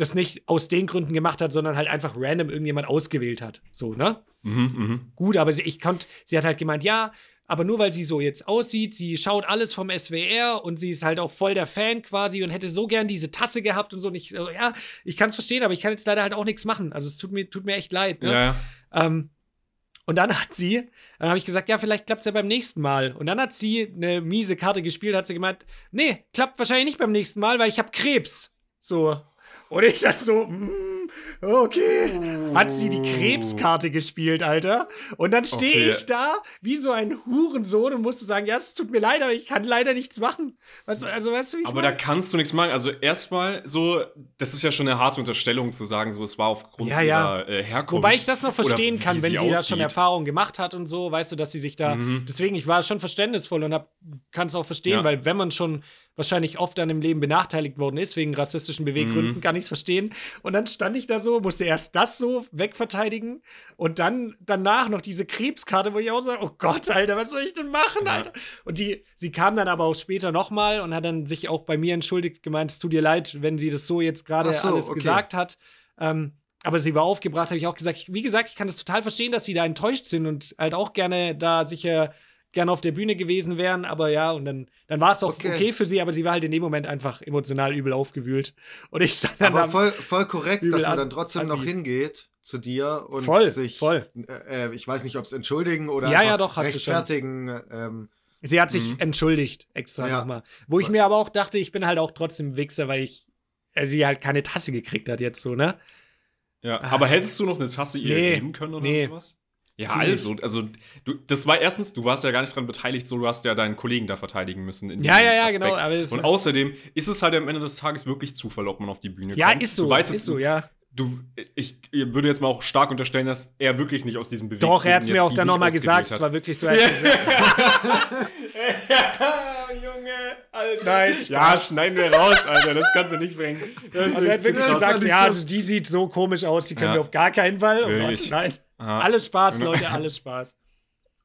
das nicht aus den Gründen gemacht hat, sondern halt einfach random irgendjemand ausgewählt hat. So, ne? Mhm, mhm. Gut, aber sie, ich konnte, sie hat halt gemeint, ja, aber nur weil sie so jetzt aussieht, sie schaut alles vom SWR und sie ist halt auch voll der Fan quasi und hätte so gern diese Tasse gehabt und so. Und ich, so, ja, ich kann es verstehen, aber ich kann jetzt leider halt auch nichts machen. Also es tut mir, tut mir echt leid. Ne? Ja, ja. Ähm, und dann hat sie, dann habe ich gesagt, ja, vielleicht klappt es ja beim nächsten Mal. Und dann hat sie eine miese Karte gespielt, hat sie gemeint, nee, klappt wahrscheinlich nicht beim nächsten Mal, weil ich habe Krebs. So. Und ich dachte so, mm, okay. Hat sie die Krebskarte gespielt, Alter. Und dann stehe Okay. ich da wie so ein Hurensohn und musste sagen, ja, es tut mir leid, aber ich kann leider nichts machen. Was, also, weißt du, wie ich Aber da mein? kannst du nichts machen. Also erstmal so, das ist ja schon eine harte Unterstellung zu sagen, so es war aufgrund Ja, ja. ihrer äh, Herkunft. Wobei ich das noch verstehen kann, wie wenn sie, da schon aussieht. Erfahrung gemacht hat und so, weißt du, dass sie sich da. Mhm. Deswegen, ich war schon verständnisvoll und kann es auch verstehen, Ja. weil wenn man schon wahrscheinlich oft dann im Leben benachteiligt worden ist, wegen rassistischen Beweggründen, Mhm. kann ich es verstehen. Und dann stand ich da so, musste erst das so wegverteidigen und dann danach noch diese Krebskarte, wo ich auch sage, oh Gott, Alter, was soll ich denn machen, Ja. Alter? Und die, sie kam dann aber auch später nochmal und hat dann sich auch bei mir entschuldigt, gemeint, es tut ihr leid, wenn sie das so jetzt gerade so, alles okay. gesagt hat. Ähm, aber sie war aufgebracht, habe ich auch gesagt. Ich, wie gesagt, ich kann das total verstehen, dass sie da enttäuscht sind und halt auch gerne da sicher gerne auf der Bühne gewesen wären, aber ja, und dann, dann war es auch okay. Okay. für sie, aber sie war halt in dem Moment einfach emotional übel aufgewühlt. Und ich stand dann Aber da, voll, voll korrekt, dass man dann trotzdem noch hingeht zu dir und Voll, sich, voll. Äh, ich weiß nicht, ob es entschuldigen oder Ja, ja, doch, hat sie schon. rechtfertigen. Ähm, sie hat sich Mhm. entschuldigt, extra Ja. nochmal. Wo ich mir aber auch dachte, ich bin halt auch trotzdem Wichser, weil ich äh, sie halt keine Tasse gekriegt hat jetzt so, ne? Ja, aber hättest du noch eine Tasse ihr Nee, geben können oder nee. sowas? Ja, also, also du, das war erstens, du warst ja gar nicht dran beteiligt, so du hast ja deinen Kollegen da verteidigen müssen. in Ja, ja, ja, Aspekt. genau. Und außerdem ist es halt am Ende des Tages wirklich Zufall, ob man auf die Bühne ja, kommt. ist so, Du weißt ist so, ja. Du, ich, ich würde jetzt mal auch stark unterstellen, dass er wirklich nicht aus diesem Beweggründen Doch, er hat es mir auch dann nochmal gesagt, es war wirklich so. Er hat gesagt, Junge, Alter. Nein, Ja, schneiden wir raus, Alter. Das kannst du nicht bringen. Das also er hat wirklich gesagt, ja, so- also die sieht so komisch aus, die können Ja. wir auf gar keinen Fall. Oh Gott, nein. Aha. Alles Spaß, Leute, alles Spaß.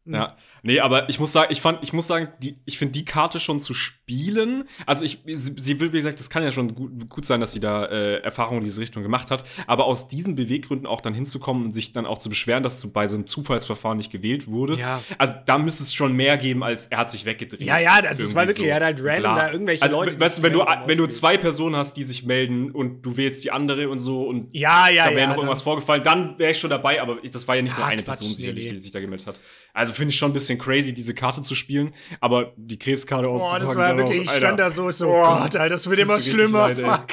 Ja, nee, aber ich muss sagen, ich fand, ich muss sagen, die, ich finde die Karte schon zu spielen. Also ich, sie, sie will, wie gesagt, das kann ja schon gut, gut sein, dass sie da äh, Erfahrungen in diese Richtung gemacht hat. Aber aus diesen Beweggründen auch dann hinzukommen und sich dann auch zu beschweren, dass du bei so einem Zufallsverfahren nicht gewählt wurdest. Ja. Also da müsste es schon mehr geben, als er hat sich weggedreht. Ja, ja, das ist- war wirklich, er hat halt random da irgendwelche also, Leute, Weißt du, wenn du, wenn du zwei Personen hast, die sich melden und du wählst die andere und so und Ja, ja, da wäre ja. noch irgendwas vorgefallen, dann wäre ich schon dabei, aber ich, das war ja nicht nur Ah, eine Quatsch, Person nee, sicherlich, nee. die sich da gemeldet hat. Also finde ich schon ein bisschen crazy, diese Karte zu spielen, aber die Krebskarte Boah, auszupacken. das war wirklich, ich stand da so, so, Boah. Gott, Alter, das wird immer schlimmer, leid, ey. fuck.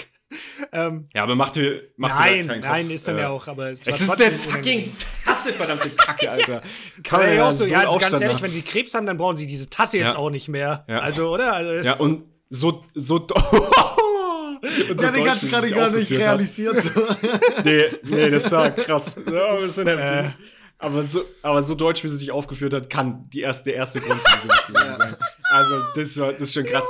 Ähm, Ja, aber macht dir, macht dir nein, keinen nein, ist dann Äh, ja auch, aber es, Es ist eine fucking Tasse, verdammte Kacke, Alter. Kann man ja, auch so, ja, also ganz ehrlich, wenn sie Krebs haben, dann brauchen sie diese Tasse jetzt Ja. auch nicht mehr. Ja. Also, oder? Also, Ja, und so, so, und so ja, den kannst gerade gar nicht realisiert. Nee, nee, das war krass. Ja, aber, das ist Äh. Aber, so, aber so deutsch, wie sie sich aufgeführt hat, kann die erste, der erste Grund sein. Also, das, war, das ist schon krass.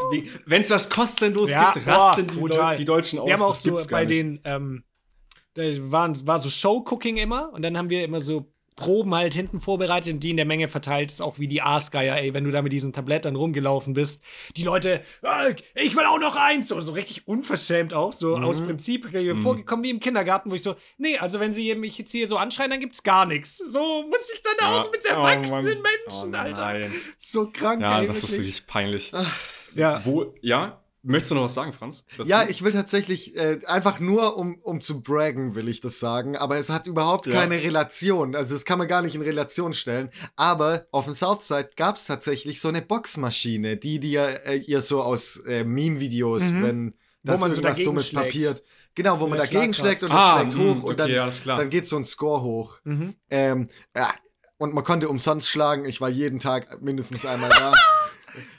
Wenn es was kostenlos Ja, gibt, boah, rasten die, brutal. Leu die Deutschen aus. Wir haben auch so bei den, ähm, da waren, war so Show-Cooking immer und dann haben wir immer so Proben halt hinten vorbereitet und die in der Menge verteilt. Ist auch wie die Aasgeier, ey, wenn du da mit diesem Tablett dann rumgelaufen bist. Die Leute, äh, ich will auch noch eins. So, so richtig unverschämt auch, so Mhm. aus Prinzip mir vorgekommen wie im Kindergarten, wo ich so, nee, also wenn sie mich jetzt hier so anschreien, dann gibt's gar nichts. So muss ich dann Ja. aus mit Oh, erwachsenen Mann. Menschen, Oh, Alter. nein. So krank, Ja, ey, das ist wirklich. wirklich peinlich. Ja. Wo, ja? Möchtest du noch was sagen, Franz? dazu? Ja, ich will tatsächlich äh, einfach nur, um, um zu braggen, will ich das sagen. Aber es hat überhaupt Ja. keine Relation. Also, das kann man gar nicht in Relation stellen. Aber auf dem Southside gab es tatsächlich so eine Boxmaschine, die dir äh, ihr so aus äh, Meme-Videos, Mhm. wenn Wo das man so irgendwas dagegen Dummes schlägt. papiert. Genau, wo man dagegen schlägt und das ah, schlägt mh, hoch und okay, dann, alles klar. dann geht so ein Score hoch. Mhm. Ähm, ja, und man konnte umsonst schlagen. Ich war jeden Tag mindestens einmal da.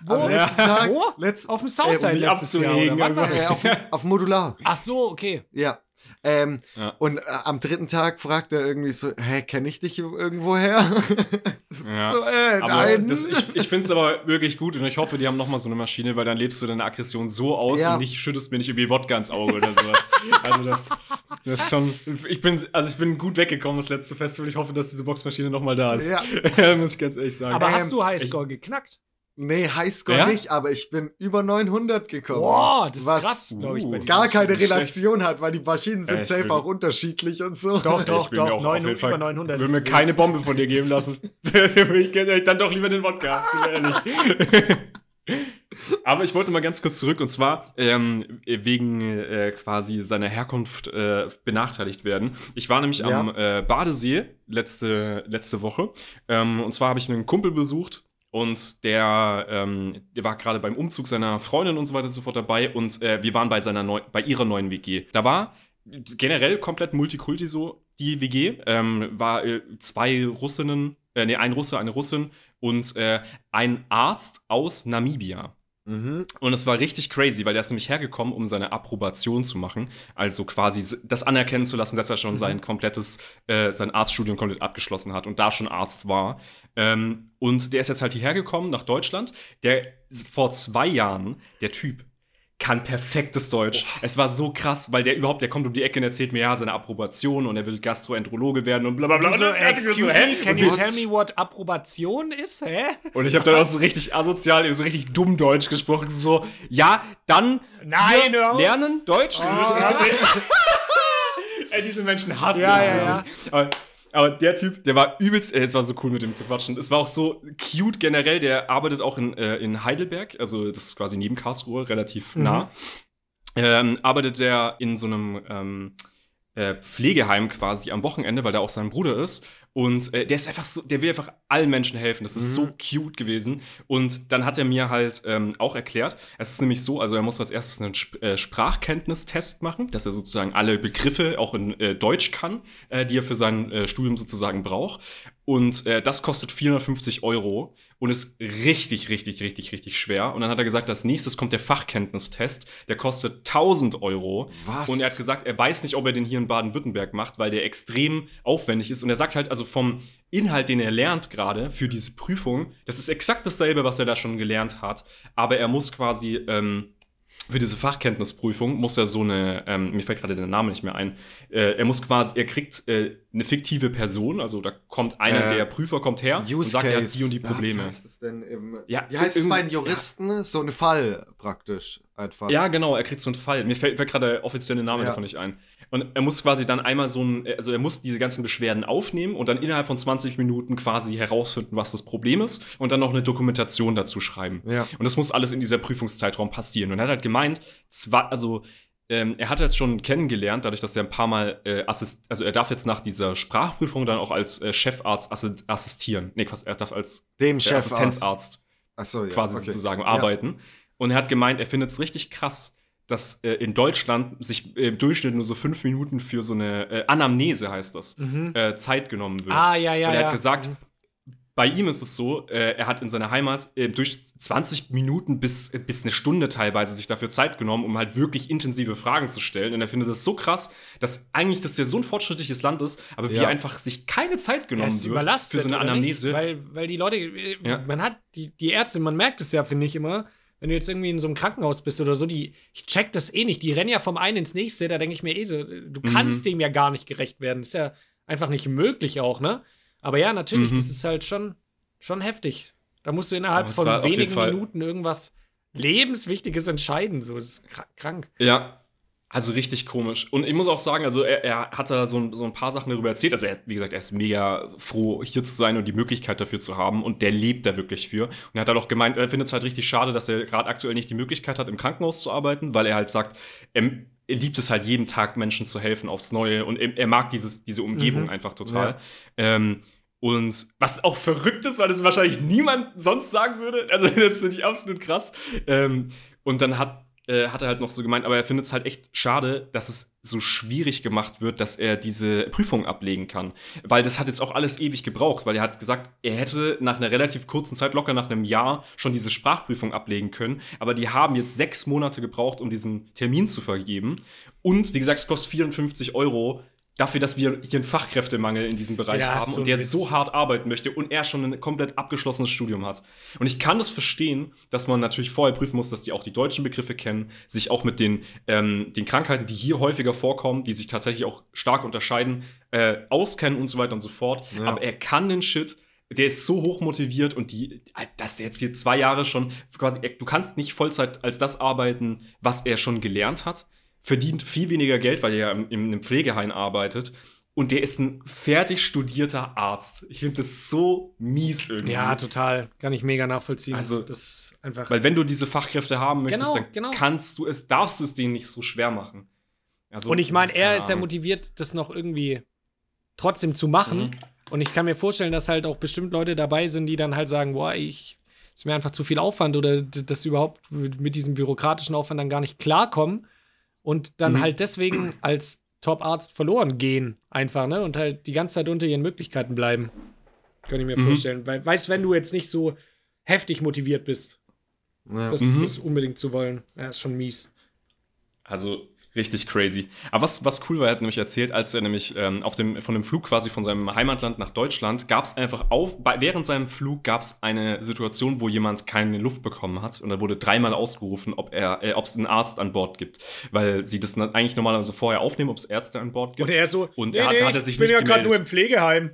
Wo? Am letzten. Tag, Wo? letzt, Auf dem Äh, Southside um letztes Jahr, abzulegen, das? äh, auf, auf Modular. Ach so, okay. Ja. Ähm, Ja. Und äh, am dritten Tag fragt er irgendwie so, hä, kenne ich dich irgendwoher? Ja. so, äh, nein. das, ich, ich finde es aber wirklich gut und ich hoffe, die haben noch mal so eine Maschine, weil dann lebst du deine Aggression so aus Ja. und nicht schüttest mir nicht irgendwie Wodka ins Auge oder sowas. also das, das ist schon. Ich bin, also ich bin gut weggekommen das letzte Festival. Ich hoffe, dass diese Boxmaschine noch mal da ist. Ja. Muss ich ganz ehrlich sagen. Aber Ähm, hast du Highscore geknackt? Nee, Highscore Ja? nicht, aber ich bin über 900 gekommen. Boah, das ist was krass, glaube ich. bei. Gar keine nicht schlecht. Relation hat, weil die Maschinen sind ich safe auch unterschiedlich und so. Doch, Ich doch, will mir doch. auch auf 900, jeden Fall, über 900. will ist mir keine Bombe von dir geben lassen. Ich dann doch lieber den Wodka. ehrlich. Aber ich wollte mal ganz kurz zurück und zwar ähm, wegen äh, quasi seiner Herkunft äh, benachteiligt werden. Ich war nämlich Ja. am äh, Badesee letzte, letzte Woche ähm, und zwar habe ich einen Kumpel besucht und der, ähm, der war gerade beim Umzug seiner Freundin und so weiter und so fort dabei und äh, wir waren bei, seiner neu bei ihrer neuen WG. Da war generell komplett Multikulti so die WG. Ähm, war äh, zwei Russinnen, äh, nee, ein Russe, eine Russin und äh, ein Arzt aus Namibia. Mhm. Und es war richtig crazy, weil der ist nämlich hergekommen, um seine Approbation zu machen. Also quasi das anerkennen zu lassen, dass er schon sein komplettes, äh, sein Arztstudium komplett abgeschlossen hat und da schon Arzt war. Ähm, und der ist jetzt halt hierher gekommen nach Deutschland. Der vor zwei Jahren, der Typ, kann perfektes Deutsch. Es war so krass, weil der überhaupt, der kommt um die Ecke und erzählt mir ja seine Approbation und er will Gastroenterologe werden und bla bla bla. So, excuse so, me, can you tell me what Approbation ist? Hä? Und ich habe dann auch so richtig asozial, so richtig dumm Deutsch gesprochen. So, ja, dann Nein, lernen Deutsch. Ey, diese Menschen hassen Ja, ja, ja. Aber, aber der Typ, der war übelst, ey, es war so cool mit dem zu quatschen. Es war auch so cute generell, der arbeitet auch in, äh, in Heidelberg, also das ist quasi neben Karlsruhe, relativ Mhm. nah. Ähm, arbeitet der in so einem ähm, äh, Pflegeheim quasi am Wochenende, weil da auch sein Bruder ist. Und äh, der ist einfach so, der will einfach allen Menschen helfen. Das ist so cute gewesen. Und dann hat er mir halt ähm, auch erklärt, es ist nämlich so, also er muss als erstes einen Sp äh, Sprachkenntnistest machen, dass er sozusagen alle Begriffe auch in äh, Deutsch kann, äh, die er für sein äh, Studium sozusagen braucht. Und äh, das kostet 450 Euro und ist richtig, richtig, richtig, richtig schwer. Und dann hat er gesagt, als nächstes kommt der Fachkenntnistest, der kostet 1000 Euro. Was? Und er hat gesagt, er weiß nicht, ob er den hier in Baden-Württemberg macht, weil der extrem aufwendig ist. Und er sagt halt, also vom Inhalt, den er lernt gerade für diese Prüfung, das ist exakt dasselbe, was er da schon gelernt hat. Aber er muss quasi ähm, für diese Fachkenntnisprüfung muss er so eine, ähm, mir fällt gerade der Name nicht mehr ein, äh, er muss quasi, er kriegt äh, eine fiktive Person, also da kommt einer Äh, der Prüfer kommt her und Use sagt, er Case. hat die und die Ja, Probleme. wie heißt es denn? Im, Ja, wie heißt es bei den Juristen? So ein Fall praktisch einfach. Ja, genau, er kriegt so einen Fall. Mir fällt, fällt gerade der offizielle Name Ja. davon nicht ein. Und er muss quasi dann einmal so ein, also er muss diese ganzen Beschwerden aufnehmen und dann innerhalb von 20 Minuten quasi herausfinden, was das Problem ist und dann noch eine Dokumentation dazu schreiben. Ja. Und das muss alles in dieser Prüfungszeitraum passieren. Und er hat halt gemeint, zwar, also ähm, er hat jetzt schon kennengelernt, dadurch, dass er ein paar Mal äh, assist, also er darf jetzt nach dieser Sprachprüfung dann auch als äh, Chefarzt assi assistieren. Nee, quasi, er darf als Dem äh, Chefarzt. Assistenzarzt Achso, ja. quasi okay. sozusagen Ja. arbeiten. Und er hat gemeint, er findet es richtig krass, dass äh, in Deutschland sich im Durchschnitt nur so fünf Minuten für so eine äh, Anamnese heißt das, Mhm. äh, Zeit genommen wird. Ah, ja, ja, Und er ja. hat gesagt, Mhm. bei ihm ist es so, äh, er hat in seiner Heimat äh, durch 20 Minuten bis, äh, bis eine Stunde teilweise sich dafür Zeit genommen, um halt wirklich intensive Fragen zu stellen. Und er findet das so krass, dass eigentlich das ja so ein fortschrittliches Land ist, aber wie Ja. einfach sich keine Zeit genommen ist wird für so eine Anamnese. Nicht? Weil, weil die Leute, Ja. man hat, die, die Ärzte, man merkt es ja, finde ich immer, wenn du jetzt irgendwie in so einem Krankenhaus bist oder so, die, ich check das eh nicht, die rennen ja vom einen ins nächste, da denke ich mir eh so, du Mhm. kannst dem ja gar nicht gerecht werden. Das ist ja einfach nicht möglich auch, ne? Aber ja, natürlich, Mhm. das ist halt schon, schon heftig. Da musst du innerhalb von wenigen Minuten irgendwas Lebenswichtiges entscheiden. So, das ist kra- krank. Ja, also richtig komisch. Und ich muss auch sagen, also er, er hat da so, ein- so ein paar Sachen darüber erzählt. Also er, wie gesagt, er ist mega froh, hier zu sein und die Möglichkeit dafür zu haben. Und der lebt da wirklich für. Und er hat halt auch gemeint, er findet es halt richtig schade, dass er gerade aktuell nicht die Möglichkeit hat, im Krankenhaus zu arbeiten, weil er halt sagt, er, er liebt es halt jeden Tag, Menschen zu helfen aufs Neue. Und er, er mag dieses, diese Umgebung Mhm. einfach total. Ja. Ähm, und was auch verrückt ist, weil das wahrscheinlich niemand sonst sagen würde. Also, das finde ich absolut krass. Ähm, und dann hat, äh, hat er halt noch so gemeint, aber er findet es halt echt schade, dass es so schwierig gemacht wird, dass er diese Prüfung ablegen kann. Weil das hat jetzt auch alles ewig gebraucht, weil er hat gesagt, er hätte nach einer relativ kurzen Zeit, locker nach einem Jahr, schon diese Sprachprüfung ablegen können. Aber die haben jetzt sechs Monate gebraucht, um diesen Termin zu vergeben. Und wie gesagt, es kostet 54 Euro dafür, dass wir hier einen Fachkräftemangel in diesem Bereich Ja, haben so und der Witz. so hart arbeiten möchte und er schon ein komplett abgeschlossenes Studium hat. Und ich kann das verstehen, dass man natürlich vorher prüfen muss, dass die auch die deutschen Begriffe kennen, sich auch mit den, ähm, den Krankheiten, die hier häufiger vorkommen, die sich tatsächlich auch stark unterscheiden, äh, auskennen und so weiter und so fort. Ja. Aber er kann den Shit. Der ist so hoch motiviert und die, dass der jetzt hier zwei Jahre schon quasi, du kannst nicht Vollzeit als das arbeiten, was er schon gelernt hat, verdient viel weniger Geld, weil er ja im, in einem Pflegeheim arbeitet. Und der ist ein fertig studierter Arzt. Ich finde das so mies irgendwie. Ja, total. Kann ich mega nachvollziehen. Also, das ist einfach. Weil wenn du diese Fachkräfte haben möchtest, Genau, dann genau. kannst du es, darfst du es denen nicht so schwer machen. Also, Und ich meine, er ist ja motiviert, das noch irgendwie trotzdem zu machen. Mhm. Und ich kann mir vorstellen, dass halt auch bestimmt Leute dabei sind, die dann halt sagen, boah, ich ist mir einfach zu viel Aufwand oder dass sie überhaupt mit diesem bürokratischen Aufwand dann gar nicht klarkommen und dann Mhm. halt deswegen als Top-Arzt verloren gehen, einfach, ne? Und halt die ganze Zeit unter ihren Möglichkeiten bleiben. Kann ich mir Mhm. vorstellen. Weil, weißt, wenn du jetzt nicht so heftig motiviert bist, Ja. das, Mhm. das unbedingt zu wollen, ja, ist schon mies. Also, Richtig crazy. Aber was, was cool war, er hat nämlich erzählt, als er nämlich ähm, auf dem, von dem Flug quasi von seinem Heimatland nach Deutschland, gab es einfach auf, bei, während seinem Flug gab es eine Situation, wo jemand keine Luft bekommen hat und da wurde dreimal ausgerufen, ob er, äh, ob es einen Arzt an Bord gibt, weil sie das eigentlich normalerweise vorher aufnehmen, ob es Ärzte an Bord gibt. Und er so, Und er hat- da hat er sich nicht gemeldet. Pflegeheim.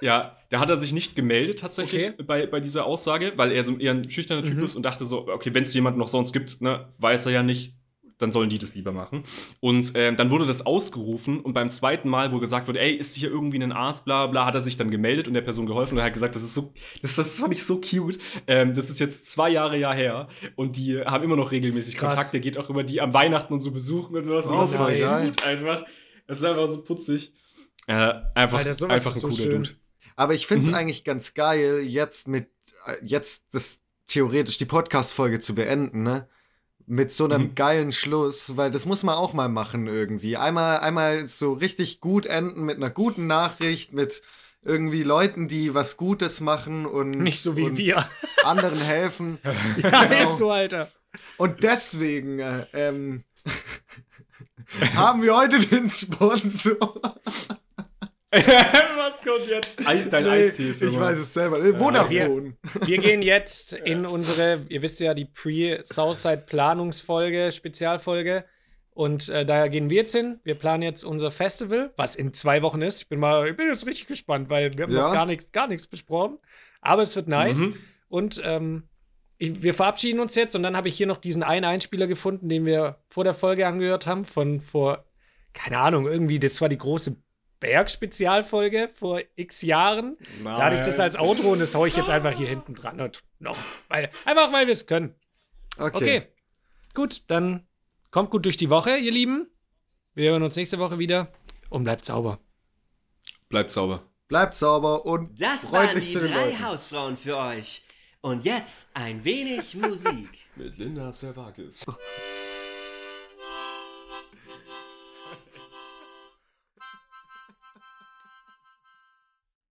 Ja, da hat er sich nicht gemeldet tatsächlich Okay. bei, bei dieser Aussage, weil er so eher ein schüchterner Typ Mhm. ist und dachte so, okay, wenn es jemand noch sonst gibt, ne, weiß er ja nicht, dann sollen die das lieber machen. Und ähm, dann wurde das ausgerufen und beim zweiten Mal, wo gesagt wurde, ey, ist hier irgendwie ein Arzt, bla bla, hat er sich dann gemeldet und der Person geholfen und er hat gesagt, das ist so, das, das fand ich so cute. Ähm, das ist jetzt zwei Jahre ja her und die haben immer noch regelmäßig Krass. Kontakt. Der geht auch immer die am Weihnachten und so besuchen und sowas. Oh, das ist gut einfach. Das ist einfach so putzig. Äh, einfach, Alter, sowas einfach ist ein so cooler schön. Dude. Aber ich finde es Mhm. eigentlich ganz geil, jetzt mit, äh, jetzt das theoretisch die Podcast-Folge zu beenden, ne? Mit so einem Mhm. geilen Schluss, weil das muss man auch mal machen irgendwie. Einmal, einmal so richtig gut enden mit einer guten Nachricht, mit irgendwie Leuten, die was Gutes machen und Nicht so wie und wir. anderen helfen. Ja, Genau. ist so, Alter. Und deswegen äh, ähm, haben wir heute den Sponsor. Was kommt jetzt? Dein Nee, Eistee. Ich weiß es selber. Äh, Vodafone. Wir gehen jetzt in unsere, ihr wisst ja, die Pre-Southside Planungsfolge, Spezialfolge. Und äh, da gehen wir jetzt hin. Wir planen jetzt unser Festival, was in zwei Wochen ist. Ich bin mal, ich bin jetzt richtig gespannt, weil wir haben Ja. noch gar nichts, gar nichts besprochen. Aber es wird nice. Mhm. Und ähm, ich, wir verabschieden uns jetzt und dann habe ich hier noch diesen einen Einspieler gefunden, den wir vor der Folge angehört haben, von vor, keine Ahnung, irgendwie, das war die große Berg-Spezialfolge vor x Jahren. Da hatte ich das als Outro und das hau ich jetzt einfach hier hinten dran. Und noch, weil, einfach weil wir es können. Okay. Okay. Gut, dann kommt gut durch die Woche, ihr Lieben. Wir hören uns nächste Woche wieder und bleibt sauber. Bleibt sauber. Bleibt sauber und Das waren die zu den drei Leuten. Hausfrauen für euch. Und jetzt ein wenig Musik. Mit Linda Zerwakis.